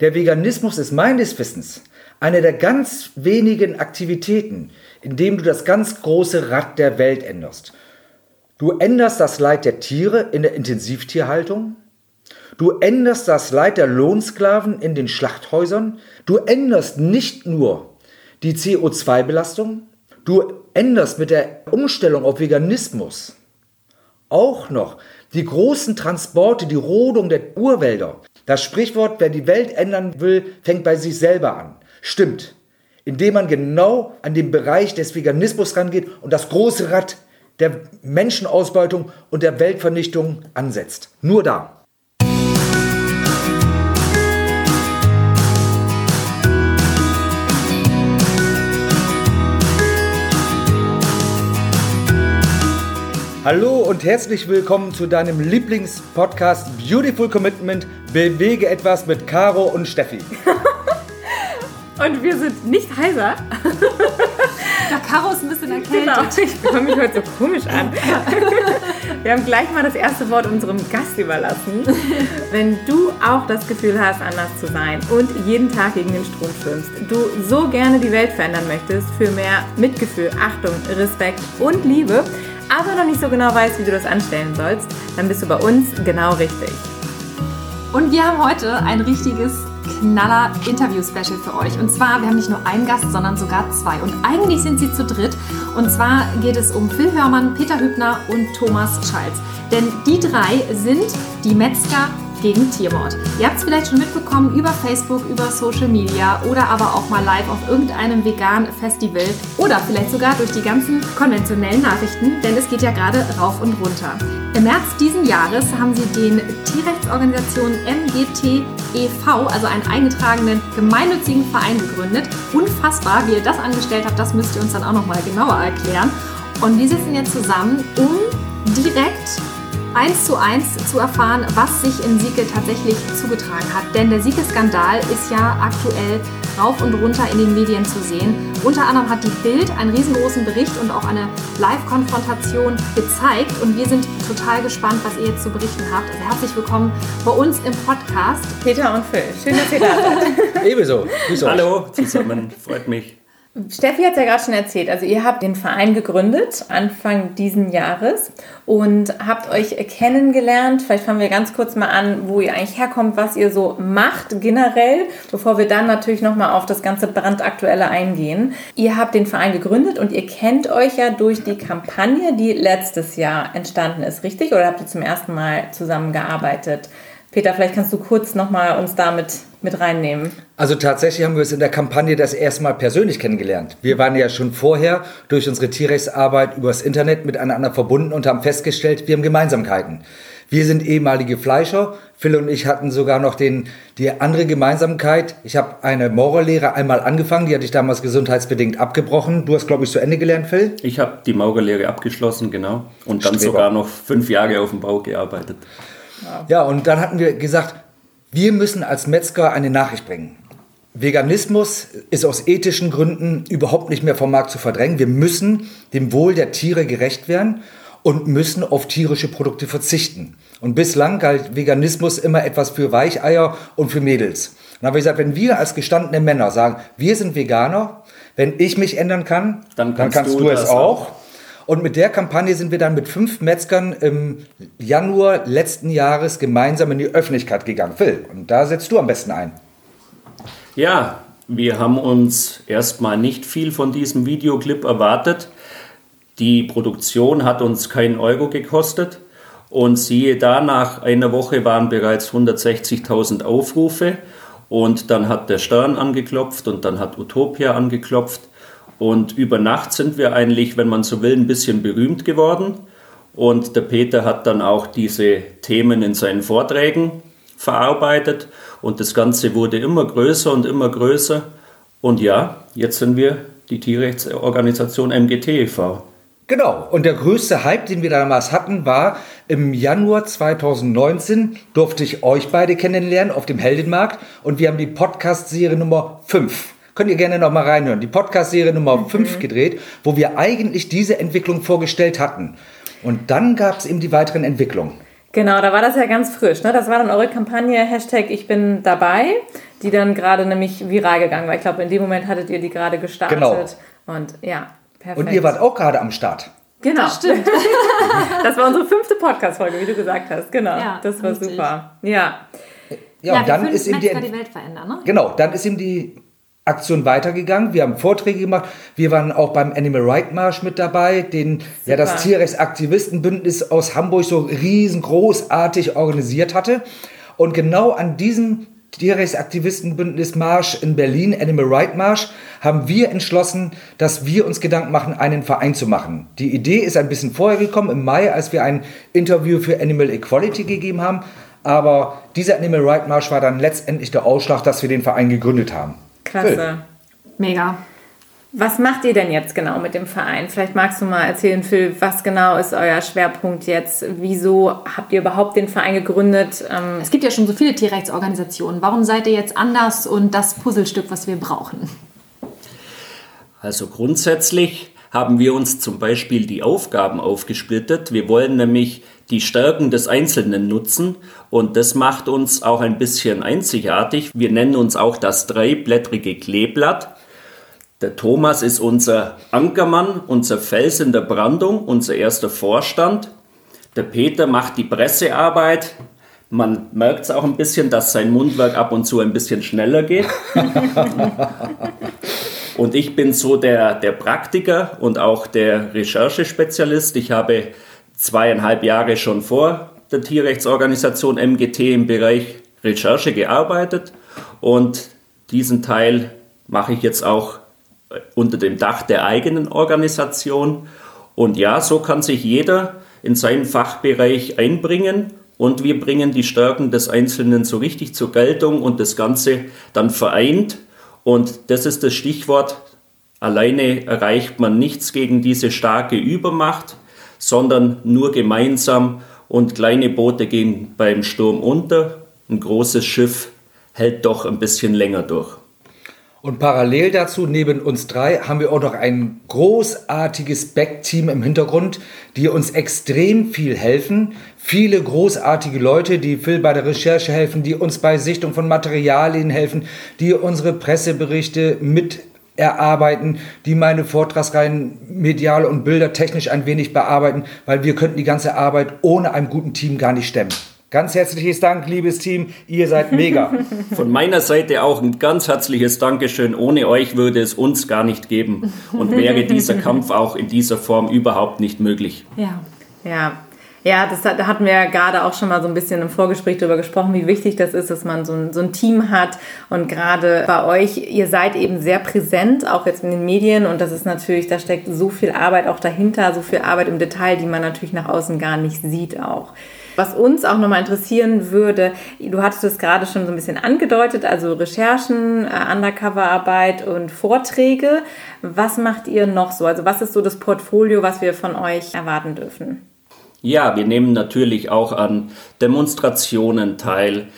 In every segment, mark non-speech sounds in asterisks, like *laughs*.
Der Veganismus ist meines Wissens eine der ganz wenigen Aktivitäten, in dem du das ganz große Rad der Welt änderst. Du änderst das Leid der Tiere in der Intensivtierhaltung. Du änderst das Leid der Lohnsklaven in den Schlachthäusern. Du änderst nicht nur die CO2-Belastung. Du änderst mit der Umstellung auf Veganismus auch noch die großen Transporte, die Rodung der Urwälder. Das Sprichwort, wer die Welt ändern will, fängt bei sich selber an. Stimmt. Indem man genau an den Bereich des Veganismus rangeht und das große Rad der Menschenausbeutung und der Weltvernichtung ansetzt. Nur da. Hallo und herzlich willkommen zu deinem Lieblingspodcast Beautiful Commitment Bewege etwas mit Caro und Steffi. *laughs* und wir sind nicht heiser. Der Caro ist ein bisschen erkältet. Genau, ich höre mich heute so komisch an. *laughs* Wir haben gleich mal das erste Wort unserem Gast überlassen. Wenn du auch das Gefühl hast, anders zu sein und jeden Tag gegen den Strom schwimmst, du so gerne die Welt verändern möchtest für mehr Mitgefühl, Achtung, Respekt und Liebe, aber noch nicht so genau weißt, wie du das anstellen sollst, dann bist du bei uns genau richtig. Und wir haben heute ein richtiges knaller Interview-Special für euch. Und zwar, wir haben nicht nur einen Gast, sondern sogar zwei. Und eigentlich sind sie zu dritt. Und zwar geht es um Phil Hörmann, Peter Hübner und Thomas Schalz. Denn die drei sind die Metzger gegen Tiermord. Ihr habt es vielleicht schon mitbekommen über Facebook, über Social Media oder aber auch mal live auf irgendeinem veganen Festival oder vielleicht sogar durch die ganzen konventionellen Nachrichten, denn es geht ja gerade rauf und runter. Im März diesen Jahres haben sie den Tierrechtsorganisation MGT e.V., also einen eingetragenen gemeinnützigen Verein gegründet. Unfassbar, wie ihr das angestellt habt, das müsst ihr uns dann auch nochmal genauer erklären. Und die sitzen jetzt zusammen, um direkt eins zu eins zu erfahren, was sich in Sieke tatsächlich zugetragen hat. Denn der Sieke-Skandal ist ja aktuell rauf und runter in den Medien zu sehen. Unter anderem hat die Bild einen riesengroßen Bericht und auch eine Live-Konfrontation gezeigt. Und wir sind total gespannt, was ihr jetzt zu berichten habt. Also herzlich willkommen bei uns im Podcast. Peter und Phil, schön, dass ihr da seid. *laughs* Ebenso. Hallo zusammen, freut mich. Steffi hat es ja gerade schon erzählt. Also ihr habt den Verein gegründet Anfang diesen Jahres und habt euch kennengelernt. Vielleicht fangen wir ganz kurz mal an, wo ihr eigentlich herkommt, was ihr so macht generell, bevor wir dann natürlich nochmal auf das ganze brandaktuelle eingehen. Ihr habt den Verein gegründet und ihr kennt euch ja durch die Kampagne, die letztes Jahr entstanden ist, richtig? Oder habt ihr zum ersten Mal zusammengearbeitet? Peter, vielleicht kannst du kurz nochmal uns damit mit reinnehmen. Also tatsächlich haben wir uns in der Kampagne das erste Mal persönlich kennengelernt. Wir waren ja schon vorher durch unsere Tierrechtsarbeit übers Internet miteinander verbunden und haben festgestellt, wir haben Gemeinsamkeiten. Wir sind ehemalige Fleischer. Phil und ich hatten sogar noch den, die andere Gemeinsamkeit. Ich habe eine Maurerlehre einmal angefangen, die hatte ich damals gesundheitsbedingt abgebrochen. Du hast, glaube ich, zu Ende gelernt, Phil? Ich habe die Maurerlehre abgeschlossen, genau. Und dann Streber. sogar noch fünf Jahre auf dem Bau gearbeitet. Ja, und dann hatten wir gesagt, wir müssen als Metzger eine Nachricht bringen. Veganismus ist aus ethischen Gründen überhaupt nicht mehr vom Markt zu verdrängen. Wir müssen dem Wohl der Tiere gerecht werden und müssen auf tierische Produkte verzichten. Und bislang galt Veganismus immer etwas für Weicheier und für Mädels. Und dann habe ich gesagt, wenn wir als gestandene Männer sagen, wir sind Veganer, wenn ich mich ändern kann, dann kannst, dann kannst du, du es auch. auch. Und mit der Kampagne sind wir dann mit fünf Metzgern im Januar letzten Jahres gemeinsam in die Öffentlichkeit gegangen. Phil, und da setzt du am besten ein. Ja, wir haben uns erstmal nicht viel von diesem Videoclip erwartet. Die Produktion hat uns keinen Euro gekostet. Und siehe da, nach einer Woche waren bereits 160.000 Aufrufe. Und dann hat der Stern angeklopft und dann hat Utopia angeklopft. Und über Nacht sind wir eigentlich, wenn man so will, ein bisschen berühmt geworden. Und der Peter hat dann auch diese Themen in seinen Vorträgen verarbeitet. Und das Ganze wurde immer größer und immer größer. Und ja, jetzt sind wir die Tierrechtsorganisation MGT e.V. Genau. Und der größte Hype, den wir damals hatten, war im Januar 2019 durfte ich euch beide kennenlernen auf dem Heldenmarkt und wir haben die Podcast-Serie Nummer 5 Könnt ihr gerne noch mal reinhören. Die Podcast-Serie Nummer mhm. 5 gedreht, wo wir eigentlich diese Entwicklung vorgestellt hatten. Und dann gab es eben die weiteren Entwicklungen. Genau, da war das ja ganz frisch. Ne? Das war dann eure Kampagne Hashtag Ich bin dabei, die dann gerade nämlich viral gegangen war. Ich glaube, in dem Moment hattet ihr die gerade gestartet. Genau. Und ja, perfekt. Und ihr wart auch gerade am Start. Genau. Das stimmt. *laughs* Das war unsere fünfte Podcast-Folge, wie du gesagt hast. Genau. Ja, das war richtig. super. Ja. Ja, und wir dann ist ihm die, die Welt verändern, ne? genau, dann ist ihm die Aktion weitergegangen. Wir haben Vorträge gemacht. Wir waren auch beim Animal Right Marsch mit dabei, den ja das Super. Tierrechtsaktivistenbündnis aus Hamburg so riesengroßartig organisiert hatte. Und genau an diesem Tierrechtsaktivistenbündnis Marsch in Berlin, Animal Right Marsch, haben wir entschlossen, dass wir uns Gedanken machen, einen Verein zu machen. Die Idee ist ein bisschen vorher gekommen, im Mai, als wir ein Interview für Animal Equality gegeben haben. Aber dieser Animal Right Marsch war dann letztendlich der Ausschlag, dass wir den Verein gegründet haben. Klasse. Phil. Mega. Was macht ihr denn jetzt genau mit dem Verein? Vielleicht magst du mal erzählen, Phil, was genau ist euer Schwerpunkt jetzt? Wieso habt ihr überhaupt den Verein gegründet? Ähm, Es gibt ja schon so viele Tierrechtsorganisationen. Warum seid ihr jetzt anders und das Puzzlestück, was wir brauchen? Also grundsätzlich haben wir uns zum Beispiel die Aufgaben aufgesplittet. Wir wollen nämlich die Stärken des Einzelnen nutzen und das macht uns auch ein bisschen einzigartig. Wir nennen uns auch das dreiblättrige Kleeblatt. Der Thomas ist unser Ankermann, unser Fels in der Brandung, unser erster Vorstand. Der Peter macht die Pressearbeit. Man merkt es auch ein bisschen, dass sein Mundwerk ab und zu ein bisschen schneller geht. *laughs* Und ich bin so der, der Praktiker und auch der Recherchespezialist. Ich habe zweieinhalb Jahre schon vor der Tierrechtsorganisation MGT im Bereich Recherche gearbeitet und diesen Teil mache ich jetzt auch unter dem Dach der eigenen Organisation. Und ja, so kann sich jeder in seinen Fachbereich einbringen und wir bringen die Stärken des Einzelnen so richtig zur Geltung und das Ganze dann vereint. Und das ist das Stichwort. Alleine erreicht man nichts gegen diese starke Übermacht, sondern nur gemeinsam und kleine Boote gehen beim Sturm unter. Ein großes Schiff hält doch ein bisschen länger durch. Und parallel dazu, neben uns drei, haben wir auch noch ein großartiges Back-Team im Hintergrund, die uns extrem viel helfen. Viele großartige Leute, die Phil bei der Recherche helfen, die uns bei Sichtung von Materialien helfen, die unsere Presseberichte mit erarbeiten, die meine Vortragsreihen medial und bildertechnisch ein wenig bearbeiten, weil wir könnten die ganze Arbeit ohne einem guten Team gar nicht stemmen. Ganz herzliches Dank, liebes Team, ihr seid mega. *laughs* Von meiner Seite auch ein ganz herzliches Dankeschön. Ohne euch würde es uns gar nicht geben und wäre dieser *laughs* Kampf auch in dieser Form überhaupt nicht möglich. Ja. Ja, ja, das hat, da hatten wir ja gerade auch schon mal so ein bisschen im Vorgespräch darüber gesprochen, wie wichtig das ist, dass man so ein, so ein Team hat. Und gerade bei euch, ihr seid eben sehr präsent, auch jetzt in den Medien. Und das ist natürlich, da steckt so viel Arbeit auch dahinter, so viel Arbeit im Detail, die man natürlich nach außen gar nicht sieht auch. Was uns auch nochmal interessieren würde, du hattest es gerade schon so ein bisschen angedeutet, also Recherchen, äh, Undercover-Arbeit und Vorträge. Was macht ihr noch so? Also was ist so das Portfolio, was wir von euch erwarten dürfen? Ja, wir nehmen natürlich auch an Demonstrationen teil.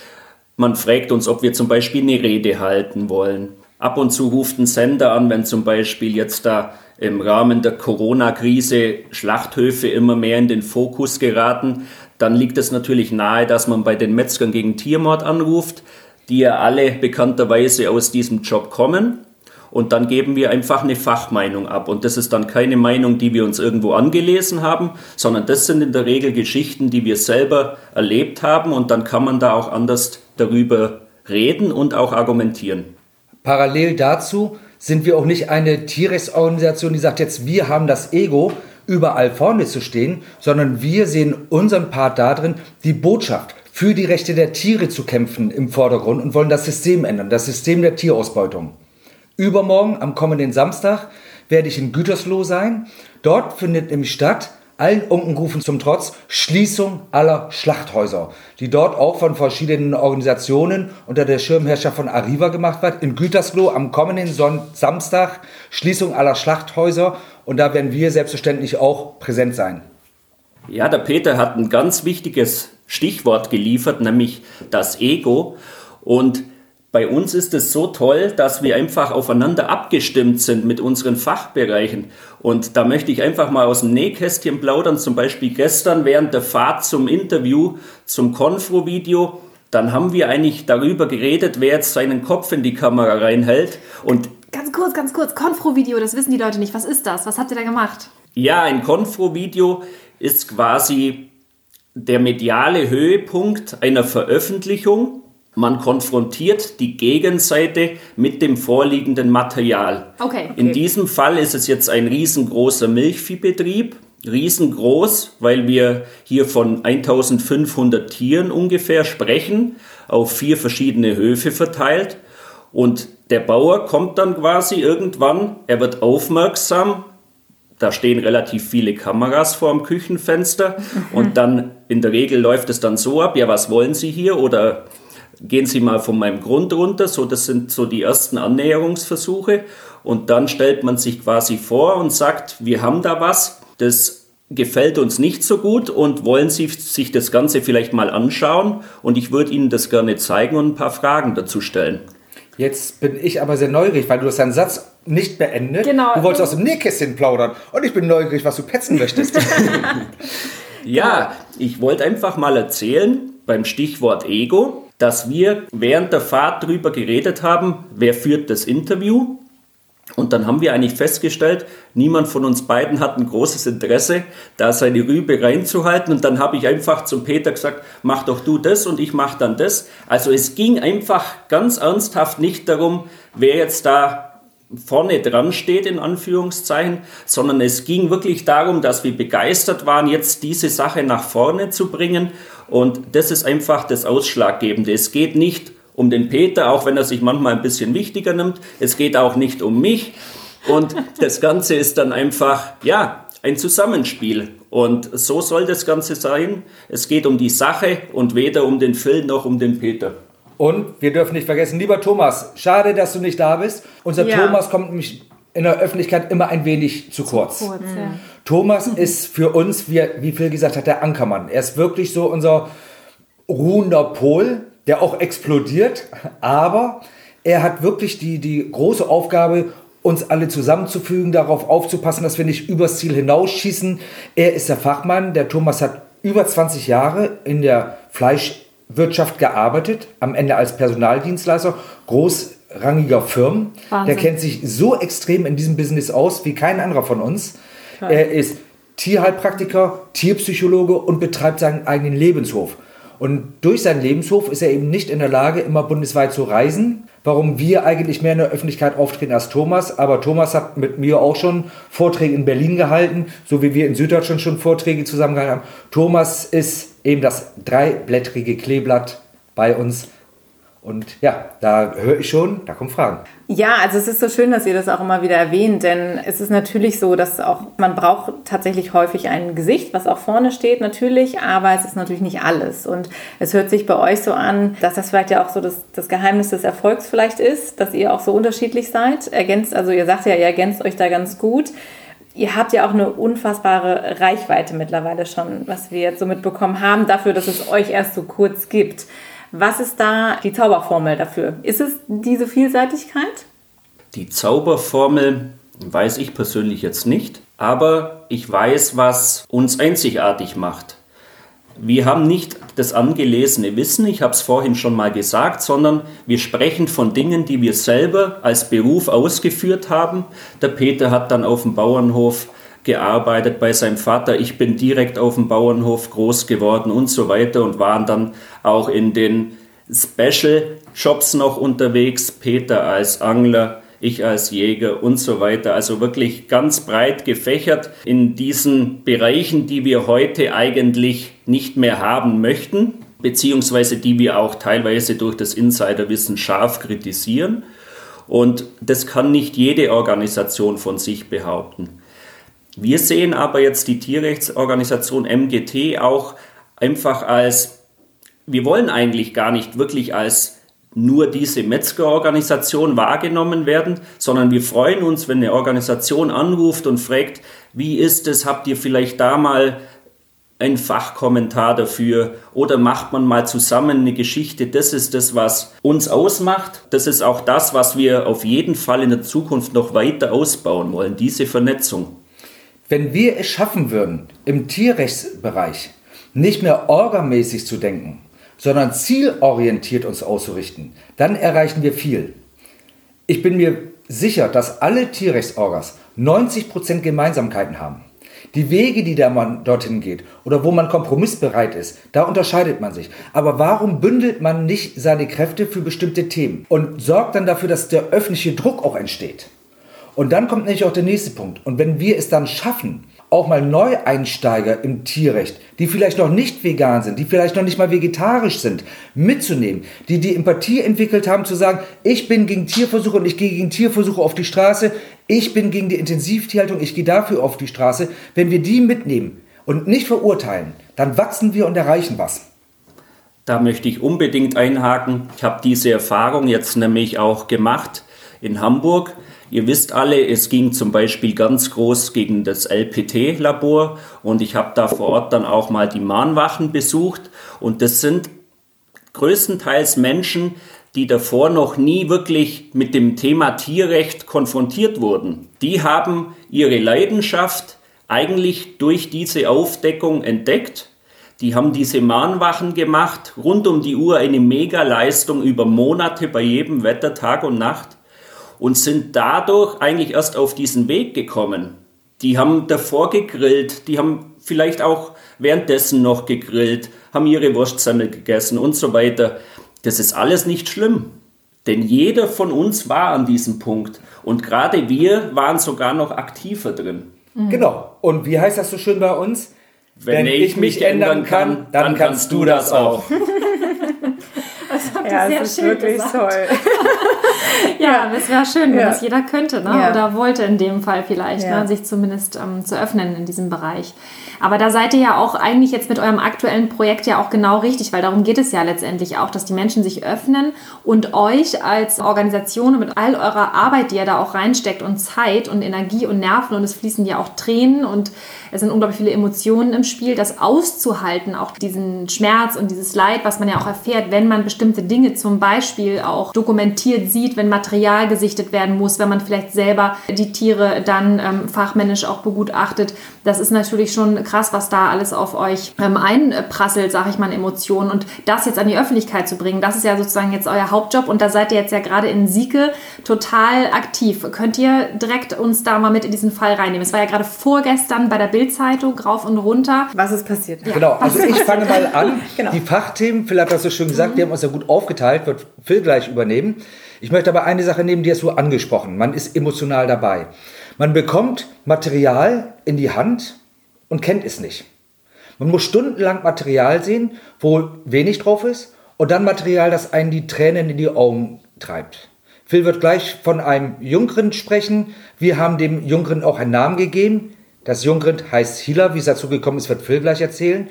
Man fragt uns, ob wir zum Beispiel eine Rede halten wollen. Ab und zu ruft ein Sender an, wenn zum Beispiel jetzt da im Rahmen der Corona-Krise Schlachthöfe immer mehr in den Fokus geraten, dann liegt es natürlich nahe, dass man bei den Metzgern gegen Tiermord anruft, die ja alle bekannterweise aus diesem Job kommen. Und dann geben wir einfach eine Fachmeinung ab. Und das ist dann keine Meinung, die wir uns irgendwo angelesen haben, sondern das sind in der Regel Geschichten, die wir selber erlebt haben. Und dann kann man da auch anders darüber reden und auch argumentieren. Parallel dazu sind wir auch nicht eine Tierrechtsorganisation, die sagt jetzt, wir haben das Ego, überall vorne zu stehen, sondern wir sehen unseren Part darin, die Botschaft für die Rechte der Tiere zu kämpfen im Vordergrund und wollen das System ändern, das System der Tierausbeutung. Übermorgen, am kommenden Samstag, werde ich in Gütersloh sein. Dort findet nämlich statt, allen Unkenrufen zum Trotz, Schließung aller Schlachthäuser, die dort auch von verschiedenen Organisationen unter der Schirmherrschaft von Arriva gemacht wird. In Gütersloh am kommenden Son Samstag Schließung aller Schlachthäuser und da werden wir selbstverständlich auch präsent sein. Ja, der Peter hat ein ganz wichtiges Stichwort geliefert, nämlich das Ego. Und bei uns ist es so toll, dass wir einfach aufeinander abgestimmt sind mit unseren Fachbereichen. Und da möchte ich einfach mal aus dem Nähkästchen plaudern. Zum Beispiel gestern während der Fahrt zum Interview, zum Konfro-Video, dann haben wir eigentlich darüber geredet, wer jetzt seinen Kopf in die Kamera reinhält. Und Ganz kurz, ganz kurz. Konfro-Video, das wissen die Leute nicht. Was ist das? Was habt ihr da gemacht? ja, ein Konfro-Video ist quasi der mediale Höhepunkt einer Veröffentlichung. Man konfrontiert die Gegenseite mit dem vorliegenden Material. Okay. In diesem Fall ist es jetzt ein riesengroßer Milchviehbetrieb. Riesengroß, weil wir hier von 1500 Tieren ungefähr sprechen, auf vier verschiedene Höfe verteilt. Und der Bauer kommt dann quasi irgendwann, er wird aufmerksam, da stehen relativ viele Kameras vor dem Küchenfenster und *laughs* dann in der Regel läuft es dann so ab, ja, was wollen Sie hier oder gehen Sie mal von meinem Grund runter, so das sind so die ersten Annäherungsversuche und dann stellt man sich quasi vor und sagt, wir haben da was, das gefällt uns nicht so gut und wollen Sie sich das Ganze vielleicht mal anschauen und ich würde Ihnen das gerne zeigen und ein paar Fragen dazu stellen. Jetzt bin ich aber sehr neugierig, weil du hast deinen Satz nicht beendet. Genau. Du wolltest aus dem Nähkästchen plaudern. Und ich bin neugierig, was du petzen möchtest. *laughs* Ja, ich wollte einfach mal erzählen, beim Stichwort Ego, dass wir während der Fahrt darüber geredet haben, wer führt das Interview. Und dann haben wir eigentlich festgestellt, niemand von uns beiden hat ein großes Interesse, da seine Rübe reinzuhalten. Und dann habe ich einfach zum Peter gesagt, mach doch du das und ich mach dann das. Also es ging einfach ganz ernsthaft nicht darum, wer jetzt da vorne dran steht, in Anführungszeichen, sondern es ging wirklich darum, dass wir begeistert waren, jetzt diese Sache nach vorne zu bringen. Und das ist einfach das Ausschlaggebende. Es geht nicht um den Peter, auch wenn er sich manchmal ein bisschen wichtiger nimmt. Es geht auch nicht um mich. Und *laughs* das Ganze ist dann einfach, ja, ein Zusammenspiel. Und so soll das Ganze sein. Es geht um die Sache und weder um den Phil noch um den Peter. Und wir dürfen nicht vergessen, lieber Thomas, schade, dass du nicht da bist. Unser Ja. Thomas kommt nämlich in der Öffentlichkeit immer ein wenig zu kurz. Kurz, ja. Thomas ist für uns, wie, wie Phil gesagt hat, der Ankermann. Er ist wirklich so unser ruhender Pol, der auch explodiert, aber er hat wirklich die, die große Aufgabe, uns alle zusammenzufügen, darauf aufzupassen, dass wir nicht übers Ziel hinausschießen. Er ist der Fachmann. Der Thomas hat über 20 Jahre in der Fleischwirtschaft gearbeitet, am Ende als Personaldienstleister großrangiger Firmen. Wahnsinn. Der kennt sich so extrem in diesem Business aus wie kein anderer von uns. Er ist Tierheilpraktiker, Tierpsychologe und betreibt seinen eigenen Lebenshof. Und durch seinen Lebenshof ist er eben nicht in der Lage, immer bundesweit zu reisen. Warum wir eigentlich mehr in der Öffentlichkeit auftreten als Thomas. Aber Thomas hat mit mir auch schon Vorträge in Berlin gehalten, so wie wir in Süddeutschland schon Vorträge zusammengehalten haben. Thomas ist eben das dreiblättrige Kleeblatt bei uns. Und ja, da höre ich schon, da kommen Fragen. Ja, also es ist so schön, dass ihr das auch immer wieder erwähnt, denn es ist natürlich so, dass auch man braucht tatsächlich häufig ein Gesicht, was auch vorne steht, natürlich, aber es ist natürlich nicht alles. Und es hört sich bei euch so an, dass das vielleicht ja auch so das, das Geheimnis des Erfolgs vielleicht ist, dass ihr auch so unterschiedlich seid. Ergänzt, also ihr sagt ja, ihr ergänzt euch da ganz gut. Ihr habt ja auch eine unfassbare Reichweite mittlerweile schon, was wir jetzt so mitbekommen haben, dafür, dass es euch erst so kurz gibt. Was ist da die Zauberformel dafür? Ist es diese Vielseitigkeit? Die Zauberformel weiß ich persönlich jetzt nicht, aber ich weiß, was uns einzigartig macht. Wir haben nicht das angelesene Wissen, ich habe es vorhin schon mal gesagt, sondern wir sprechen von Dingen, die wir selber als Beruf ausgeführt haben. Der Peter hat dann auf dem Bauernhof gearbeitet bei seinem Vater. Ich bin direkt auf dem Bauernhof groß geworden und so weiter und waren dann auch in den Special-Shops noch unterwegs. Peter als Angler, ich als Jäger und so weiter. Also wirklich ganz breit gefächert in diesen Bereichen, die wir heute eigentlich nicht mehr haben möchten, beziehungsweise die wir auch teilweise durch das Insiderwissen scharf kritisieren. Und das kann nicht jede Organisation von sich behaupten. Wir sehen aber jetzt die Tierrechtsorganisation MGT auch einfach als, wir wollen eigentlich gar nicht wirklich als nur diese Metzgerorganisation wahrgenommen werden, sondern wir freuen uns, wenn eine Organisation anruft und fragt, wie ist es, habt ihr vielleicht da mal ein Fachkommentar dafür oder macht man mal zusammen eine Geschichte. Das ist das, was uns ausmacht. Das ist auch das, was wir auf jeden Fall in der Zukunft noch weiter ausbauen wollen, diese Vernetzung. Wenn wir es schaffen würden, im Tierrechtsbereich nicht mehr orgamäßig zu denken, sondern zielorientiert uns auszurichten, dann erreichen wir viel. Ich bin mir sicher, dass alle Tierrechtsorgas 90% Gemeinsamkeiten haben. Die Wege, die da man dorthin geht oder wo man kompromissbereit ist, da unterscheidet man sich. Aber warum bündelt man nicht seine Kräfte für bestimmte Themen und sorgt dann dafür, dass der öffentliche Druck auch entsteht? Und dann kommt nämlich auch der nächste Punkt. Und wenn wir es dann schaffen, auch mal Neueinsteiger im Tierrecht, die vielleicht noch nicht vegan sind, die vielleicht noch nicht mal vegetarisch sind, mitzunehmen, die die Empathie entwickelt haben, zu sagen, ich bin gegen Tierversuche und ich gehe gegen Tierversuche auf die Straße, ich bin gegen die Intensivtierhaltung, ich gehe dafür auf die Straße. Wenn wir die mitnehmen und nicht verurteilen, dann wachsen wir und erreichen was. Da möchte ich unbedingt einhaken. Ich habe diese Erfahrung jetzt nämlich auch gemacht in Hamburg. Ihr wisst alle, es ging zum Beispiel ganz groß gegen das LPT-Labor und ich habe da vor Ort dann auch mal die Mahnwachen besucht und das sind größtenteils Menschen, die davor noch nie wirklich mit dem Thema Tierrecht konfrontiert wurden. Die haben ihre Leidenschaft eigentlich durch diese Aufdeckung entdeckt. Die haben diese Mahnwachen gemacht, rund um die Uhr eine Mega-Leistung über Monate bei jedem Wetter, Tag und Nacht und sind dadurch eigentlich erst auf diesen Weg gekommen. Die haben davor gegrillt, die haben vielleicht auch währenddessen noch gegrillt, haben ihre Wurstsemmel gegessen und so weiter. Das ist alles nicht schlimm. Denn jeder von uns war an diesem Punkt. Und gerade wir waren sogar noch aktiver drin. Mhm. Genau. Und wie heißt das so schön bei uns? Wenn, Wenn ich, ich, mich ändern kann, dann, dann kannst du das auch. *laughs* das habt ihr ja, sehr das ist schön wirklich gesagt. toll. *laughs* *laughs* ja, es wäre schön, wenn ja. das jeder könnte ne? Ja. oder wollte in dem Fall vielleicht, ja. ne? sich zumindest ähm, zu öffnen in diesem Bereich. Aber da seid ihr ja auch eigentlich jetzt mit eurem aktuellen Projekt ja auch genau richtig, weil darum geht es ja letztendlich auch, dass die Menschen sich öffnen und euch als Organisation mit all eurer Arbeit, die ihr da auch reinsteckt und Zeit und Energie und Nerven und es fließen ja auch Tränen und es sind unglaublich viele Emotionen im Spiel, das auszuhalten, auch diesen Schmerz und dieses Leid, was man ja auch erfährt, wenn man bestimmte Dinge zum Beispiel auch dokumentiert sieht, wenn Material gesichtet werden muss, wenn man vielleicht selber die Tiere dann ähm, fachmännisch auch begutachtet. Das ist natürlich schon krass, was da alles auf euch ähm, einprasselt, sage ich mal, Emotionen. Und das jetzt an die Öffentlichkeit zu bringen, das ist ja sozusagen jetzt euer Hauptjob. Und da seid ihr jetzt ja gerade in Sieke total aktiv. Könnt ihr direkt uns da mal mit in diesen Fall reinnehmen? Es war ja gerade vorgestern bei der Bildzeitung rauf und runter. Was ist passiert? Ja. Genau, also ich fange mal an. *laughs* genau. Die Fachthemen, Phil hat das so schön gesagt, mhm. die haben uns ja gut aufgeteilt, wird Phil gleich übernehmen. Ich möchte aber eine Sache nehmen, die ist so angesprochen. Man ist emotional dabei. Man bekommt Material in die Hand und kennt es nicht. Man muss stundenlang Material sehen, wo wenig drauf ist, und dann Material, das einen die Tränen in die Augen treibt. Phil wird gleich von einem Jungrind sprechen. Wir haben dem Jungrind auch einen Namen gegeben. Das Jungrind heißt Hila. Wie es dazu gekommen ist, wird Phil gleich erzählen.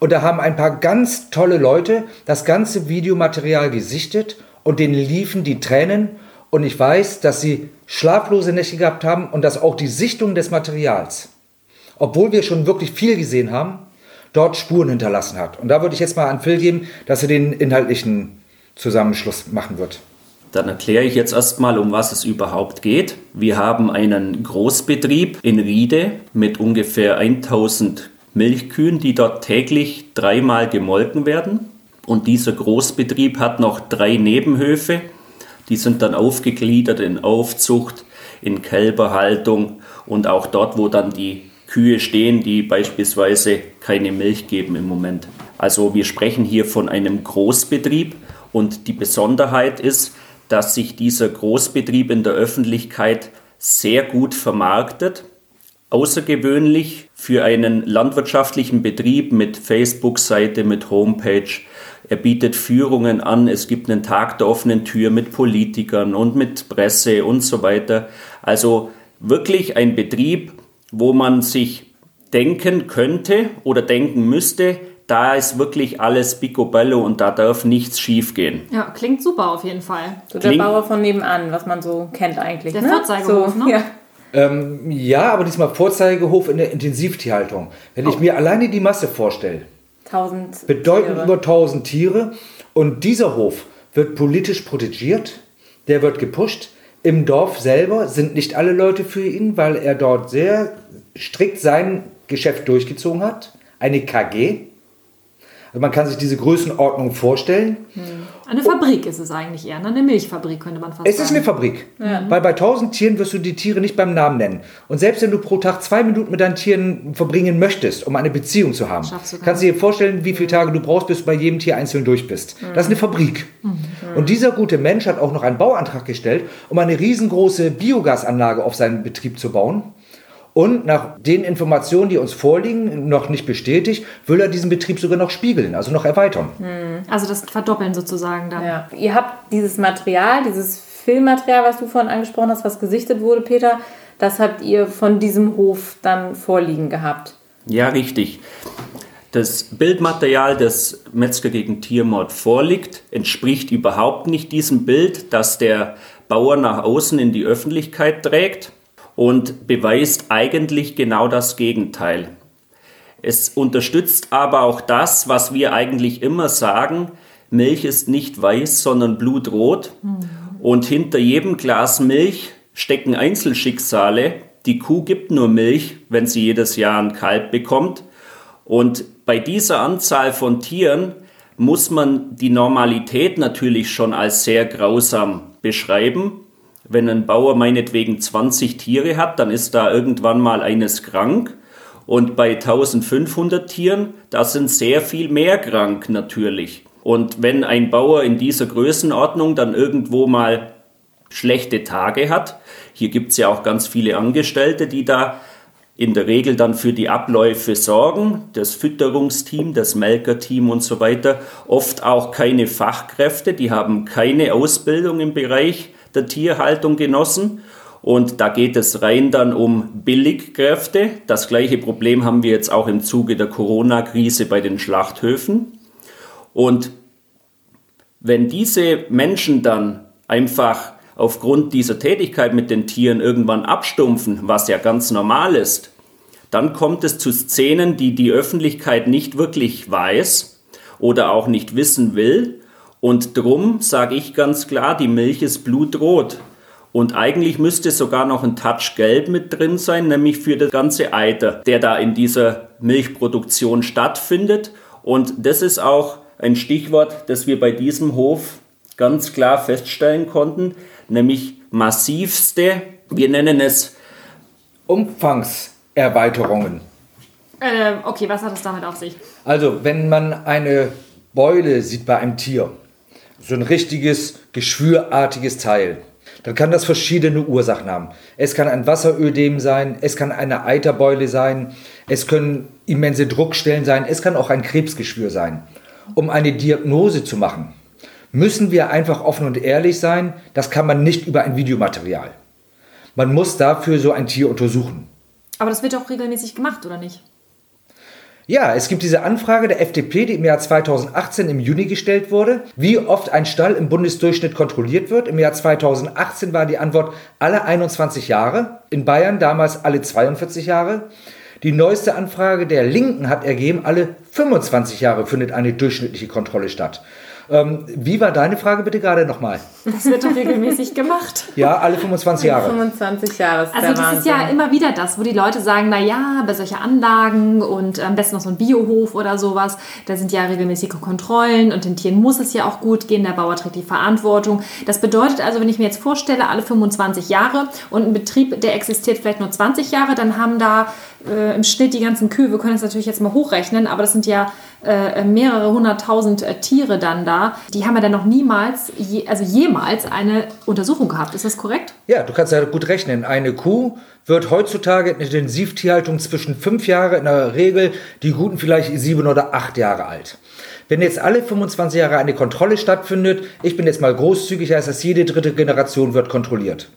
Und da haben ein paar ganz tolle Leute das ganze Videomaterial gesichtet und denen liefen die Tränen. Und ich weiß, dass sie schlaflose Nächte gehabt haben und dass auch die Sichtung des Materials obwohl wir schon wirklich viel gesehen haben, dort Spuren hinterlassen hat. Und da würde ich jetzt mal an Phil geben, dass er den inhaltlichen Zusammenschluss machen wird. Dann erkläre ich jetzt erstmal, um was es überhaupt geht. Wir haben einen Großbetrieb in Riede mit ungefähr 1000 Milchkühen, die dort täglich dreimal gemolken werden. Und dieser Großbetrieb hat noch drei Nebenhöfe. Die sind dann aufgegliedert in Aufzucht, in Kälberhaltung und auch dort, wo dann die Kühe stehen, die beispielsweise keine Milch geben im Moment. Also wir sprechen hier von einem Großbetrieb und die Besonderheit ist, dass sich dieser Großbetrieb in der Öffentlichkeit sehr gut vermarktet. Außergewöhnlich für einen landwirtschaftlichen Betrieb mit Facebook-Seite, mit Homepage. Er bietet Führungen an, es gibt einen Tag der offenen Tür mit Politikern und mit Presse und so weiter. Also wirklich ein Betrieb, wo man sich denken könnte oder denken müsste, da ist wirklich alles picobello und da darf nichts schiefgehen. Ja, klingt super auf jeden Fall. So der klingt, Bauer von nebenan, was man so kennt eigentlich. Der ne? Vorzeigerhof, so, ne? Ja. Ähm, ja, aber diesmal Vorzeigehof in der Intensivtierhaltung. Wenn ich mir alleine die Masse vorstelle, 1000 bedeutend Tiere. über 1000 Tiere und dieser Hof wird politisch protegiert, der wird gepusht. Im Dorf selber sind nicht alle Leute für ihn, weil er dort sehr strikt sein Geschäft durchgezogen hat. Eine KG. Also man kann sich diese Größenordnung vorstellen. Eine Fabrik ist es eigentlich eher, ne? eine Milchfabrik könnte man fast Es sagen. ist eine Fabrik. Weil bei 1000 Tieren wirst du die Tiere nicht beim Namen nennen. Und selbst wenn du pro Tag zwei Minuten mit deinen Tieren verbringen möchtest, um eine Beziehung zu haben, du kannst du dir vorstellen, wie viele Tage du brauchst, bis du bei jedem Tier einzeln durch bist. Das ist eine Fabrik. Und dieser gute Mensch hat auch noch einen Bauantrag gestellt, um eine riesengroße Biogasanlage auf seinen Betrieb zu bauen. Und nach den Informationen, die uns vorliegen, noch nicht bestätigt, will er diesen Betrieb sogar noch spiegeln, also noch erweitern. Also das Verdoppeln sozusagen dann. Ja. Ihr habt dieses Material, dieses Filmmaterial, was du vorhin angesprochen hast, was gesichtet wurde, Peter, das habt ihr von diesem Hof dann vorliegen gehabt. Ja, richtig. Das Bildmaterial, das Metzger gegen Tiermord vorliegt, entspricht überhaupt nicht diesem Bild, das der Bauer nach außen in die Öffentlichkeit trägt und beweist eigentlich genau das Gegenteil. Es unterstützt aber auch das, was wir eigentlich immer sagen, Milch ist nicht weiß, sondern blutrot. Und hinter jedem Glas Milch stecken Einzelschicksale. Die Kuh gibt nur Milch, wenn sie jedes Jahr ein Kalb bekommt. Und bei dieser Anzahl von Tieren muss man die Normalität natürlich schon als sehr grausam beschreiben. Wenn ein Bauer meinetwegen 20 Tiere hat, dann ist da irgendwann mal eines krank. Und bei 1500 Tieren, da sind sehr viel mehr krank natürlich. Und wenn ein Bauer in dieser Größenordnung dann irgendwo mal schlechte Tage hat, hier gibt es ja auch ganz viele Angestellte, die da in der Regel dann für die Abläufe sorgen, das Fütterungsteam, das Melkerteam und so weiter, oft auch keine Fachkräfte, die haben keine Ausbildung im Bereich der Tierhaltung genossen. Und da geht es rein dann um Billigkräfte. Das gleiche Problem haben wir jetzt auch im Zuge der Corona-Krise bei den Schlachthöfen. Und wenn diese Menschen dann einfach aufgrund dieser Tätigkeit mit den Tieren irgendwann abstumpfen, was ja ganz normal ist, dann kommt es zu Szenen, die die Öffentlichkeit nicht wirklich weiß oder auch nicht wissen will. Und drum sage ich ganz klar, die Milch ist blutrot. Und eigentlich müsste sogar noch ein Touch Gelb mit drin sein, nämlich für das ganze Eiter, der da in dieser Milchproduktion stattfindet. Und das ist auch ein Stichwort, das wir bei diesem Hof ganz klar feststellen konnten, nämlich massivste, wir nennen es Umfangserweiterungen. Ähm, okay, was hat es damit auf sich? Also, wenn man eine Beule sieht bei einem Tier, so ein richtiges, geschwürartiges Teil, dann kann das verschiedene Ursachen haben. Es kann ein Wasserödem sein, es kann eine Eiterbeule sein, es können immense Druckstellen sein, es kann auch ein Krebsgeschwür sein. Um eine Diagnose zu machen, müssen wir einfach offen und ehrlich sein, das kann man nicht über ein Videomaterial. Man muss dafür so ein Tier untersuchen. Aber das wird doch regelmäßig gemacht, oder nicht? Ja, es gibt diese Anfrage der FDP, die im Jahr 2018 im Juni gestellt wurde, wie oft ein Stall im Bundesdurchschnitt kontrolliert wird. Im Jahr 2018 war die Antwort alle 21 Jahre, in Bayern damals alle 42 Jahre. Die neueste Anfrage der Linken hat ergeben, alle 25 Jahre findet eine durchschnittliche Kontrolle statt. Ähm, wie war deine Frage bitte gerade nochmal? Das wird doch regelmäßig gemacht. *laughs* Ja, alle 25 Jahre. 25 Jahre ist Also der das Wahnsinn. ist ja immer wieder das, wo die Leute sagen, na ja, bei solchen Anlagen und am besten noch so ein Biohof oder sowas, da sind ja regelmäßige Kontrollen und den Tieren muss es ja auch gut gehen, der Bauer trägt die Verantwortung. Das bedeutet also, wenn ich mir jetzt vorstelle, alle 25 Jahre und ein Betrieb, der existiert vielleicht nur 20 Jahre, dann haben da äh, im Schnitt die ganzen Kühe, wir können das natürlich jetzt mal hochrechnen, aber das sind ja äh, mehrere hunderttausend äh, Tiere dann da, die haben ja dann noch niemals, je, also jemals eine Untersuchung gehabt. Ist das korrekt? Ja, du kannst ja gut rechnen. Eine Kuh wird heutzutage in Intensivtierhaltung zwischen fünf Jahre, in der Regel die guten vielleicht sieben oder acht Jahre alt. Wenn jetzt alle 25 Jahre eine Kontrolle stattfindet, ich bin jetzt mal großzügig, heißt das, jede dritte Generation wird kontrolliert.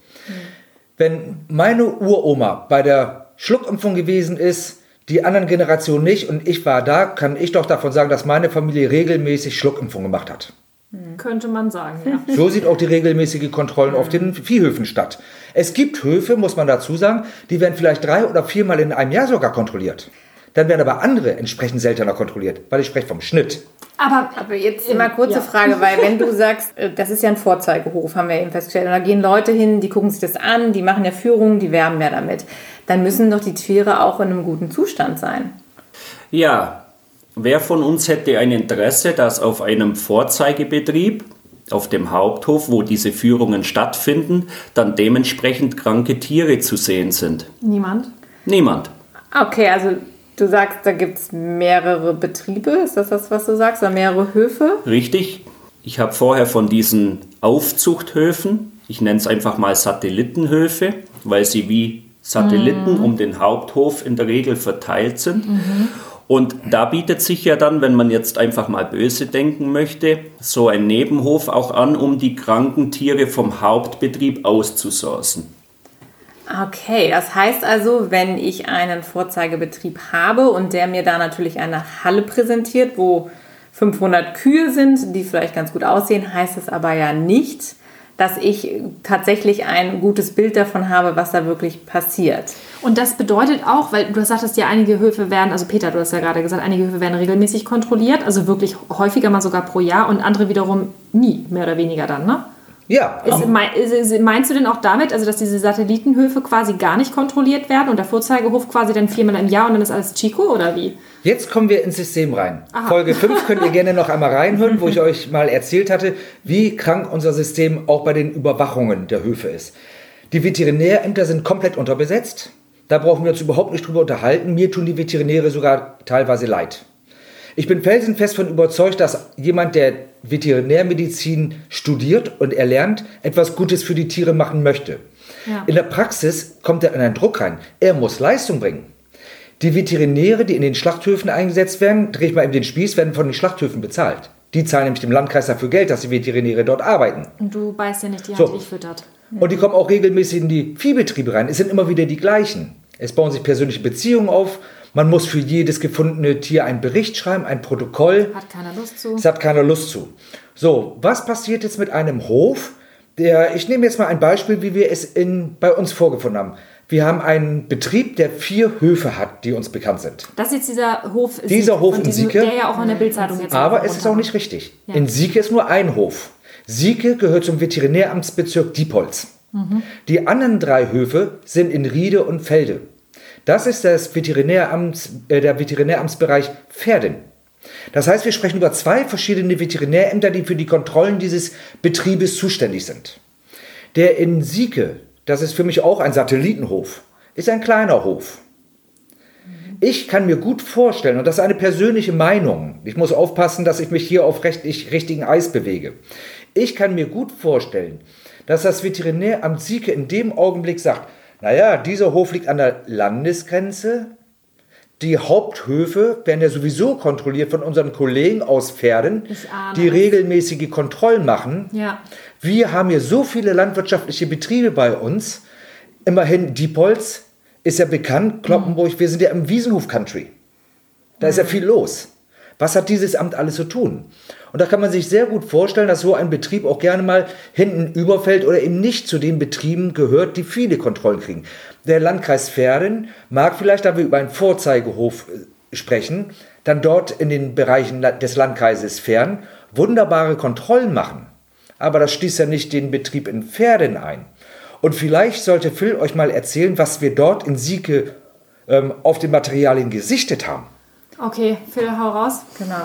Wenn meine Uroma bei der Schluckimpfung gewesen ist, die anderen Generationen nicht und ich war da, kann ich doch davon sagen, dass meine Familie regelmäßig Schluckimpfung gemacht hat. Könnte man sagen, ja. *laughs* So sieht auch die regelmäßige Kontrollen auf den Viehhöfen statt. Es gibt Höfe, muss man dazu sagen, die werden vielleicht drei oder viermal in einem Jahr sogar kontrolliert. Dann werden aber andere entsprechend seltener kontrolliert, weil ich spreche vom Schnitt. Aber, Aber jetzt immer kurze Ja. Frage, weil wenn du *laughs* sagst, äh, das ist ja ein Vorzeigehof, haben wir eben festgestellt, und da gehen Leute hin, die gucken sich das an, die machen ja Führungen, die werben ja damit, dann müssen doch die Tiere auch in einem guten Zustand sein. Ja, wer von uns hätte ein Interesse, dass auf einem Vorzeigebetrieb, auf dem Haupthof, wo diese Führungen stattfinden, dann dementsprechend kranke Tiere zu sehen sind? niemand. Niemand. Okay, also du sagst, da gibt es mehrere Betriebe, ist das das, was du sagst, oder mehrere Höfe? Richtig. Ich habe vorher von diesen Aufzuchthöfen, ich nenne es einfach mal Satellitenhöfe, weil sie wie Satelliten um den Haupthof in der Regel verteilt sind. Und da bietet sich ja dann, wenn man jetzt einfach mal böse denken möchte, so ein Nebenhof auch an, um die kranken Tiere vom Hauptbetrieb auszusourcen. Okay, das heißt also, wenn ich einen Vorzeigebetrieb habe und der mir da natürlich eine Halle präsentiert, wo 500 Kühe sind, die vielleicht ganz gut aussehen, heißt es aber ja nicht, dass ich tatsächlich ein gutes Bild davon habe, was da wirklich passiert. Und das bedeutet auch, weil du sagtest ja, einige Höfe werden, also Peter, du hast ja gerade gesagt, einige Höfe werden regelmäßig kontrolliert, also wirklich häufiger mal sogar pro Jahr und andere wiederum nie, mehr oder weniger dann, ne? Ja, Ist, mei- ist- ist- meinst du denn auch damit, also dass diese Satellitenhöfe quasi gar nicht kontrolliert werden und der Vorzeigehof quasi dann viermal im Jahr und dann ist alles Chico oder wie? Jetzt kommen wir ins System rein. Folge 5 könnt ihr gerne noch einmal reinhören, wo ich *laughs* euch mal erzählt hatte, wie krank unser System auch bei den Überwachungen der Höfe ist. Die Veterinärämter sind komplett unterbesetzt. Da brauchen wir uns überhaupt nicht drüber unterhalten. Mir tun die Veterinäre sogar teilweise leid. Ich bin felsenfest von überzeugt, dass jemand, der Veterinärmedizin studiert und erlernt, etwas Gutes für die Tiere machen möchte. Ja. In der Praxis kommt er in einen Druck rein. Er muss Leistung bringen. Die Veterinäre, die in den Schlachthöfen eingesetzt werden, drehe ich mal eben den Spieß, werden von den Schlachthöfen bezahlt. Die zahlen nämlich dem Landkreis dafür Geld, dass die Veterinäre dort arbeiten. Und du beißt ja nicht die Hand, So. die dich füttert. Und die kommen auch regelmäßig in die Viehbetriebe rein. Es sind immer wieder die gleichen. Es bauen sich persönliche Beziehungen auf. Man muss für jedes gefundene Tier einen Bericht schreiben, ein Protokoll. Hat keiner Lust zu. Es hat keiner Lust zu. So, was passiert jetzt mit einem Hof? Der, ich nehme jetzt mal ein Beispiel, wie wir es in, bei uns vorgefunden haben. Wir haben einen Betrieb, der vier Höfe hat, die uns bekannt sind. Das ist jetzt dieser Hof. Dieser Hof in Sieke. Der ja auch in der Bildzeitung jetzt Aber es ist auch nicht richtig. Ja. In Sieke ist nur ein Hof. Sieke gehört zum Veterinäramtsbezirk Diepholz. Die anderen drei Höfe sind in Riede und Felde. Das ist das Veterinäramts, äh, der Veterinäramtsbereich Pferden. Das heißt, wir sprechen über zwei verschiedene Veterinärämter, die für die Kontrollen dieses Betriebes zuständig sind. Der in Sieke, das ist für mich auch ein Satellitenhof, ist ein kleiner Hof. Ich kann mir gut vorstellen, und das ist eine persönliche Meinung, ich muss aufpassen, dass ich mich hier auf rechtlich, richtigen Eis bewege. Ich kann mir gut vorstellen, dass das Veterinäramt Sieke in dem Augenblick sagt, naja, dieser Hof liegt an der Landesgrenze, die Haupthöfe werden ja sowieso kontrolliert von unseren Kollegen aus Pferden, die regelmäßige Kontrollen machen. Ja. Wir haben hier so viele landwirtschaftliche Betriebe bei uns. Immerhin, Diepholz ist ja bekannt, Kloppenburg, wir sind ja im Wiesenhof-Country. Da ist ja viel los. Was hat dieses Amt alles zu tun? Und da kann man sich sehr gut vorstellen, dass so ein Betrieb auch gerne mal hinten überfällt oder eben nicht zu den Betrieben gehört, die viele Kontrollen kriegen. Der Landkreis Verden mag vielleicht, da wir über einen Vorzeigehof äh, sprechen, dann dort in den Bereichen des Landkreises Fern wunderbare Kontrollen machen. Aber das schließt ja nicht den Betrieb in Pferden ein. Und vielleicht sollte Phil euch mal erzählen, was wir dort in Sieke ähm, auf den Materialien gesichtet haben. Okay, Phil, hau raus. Genau.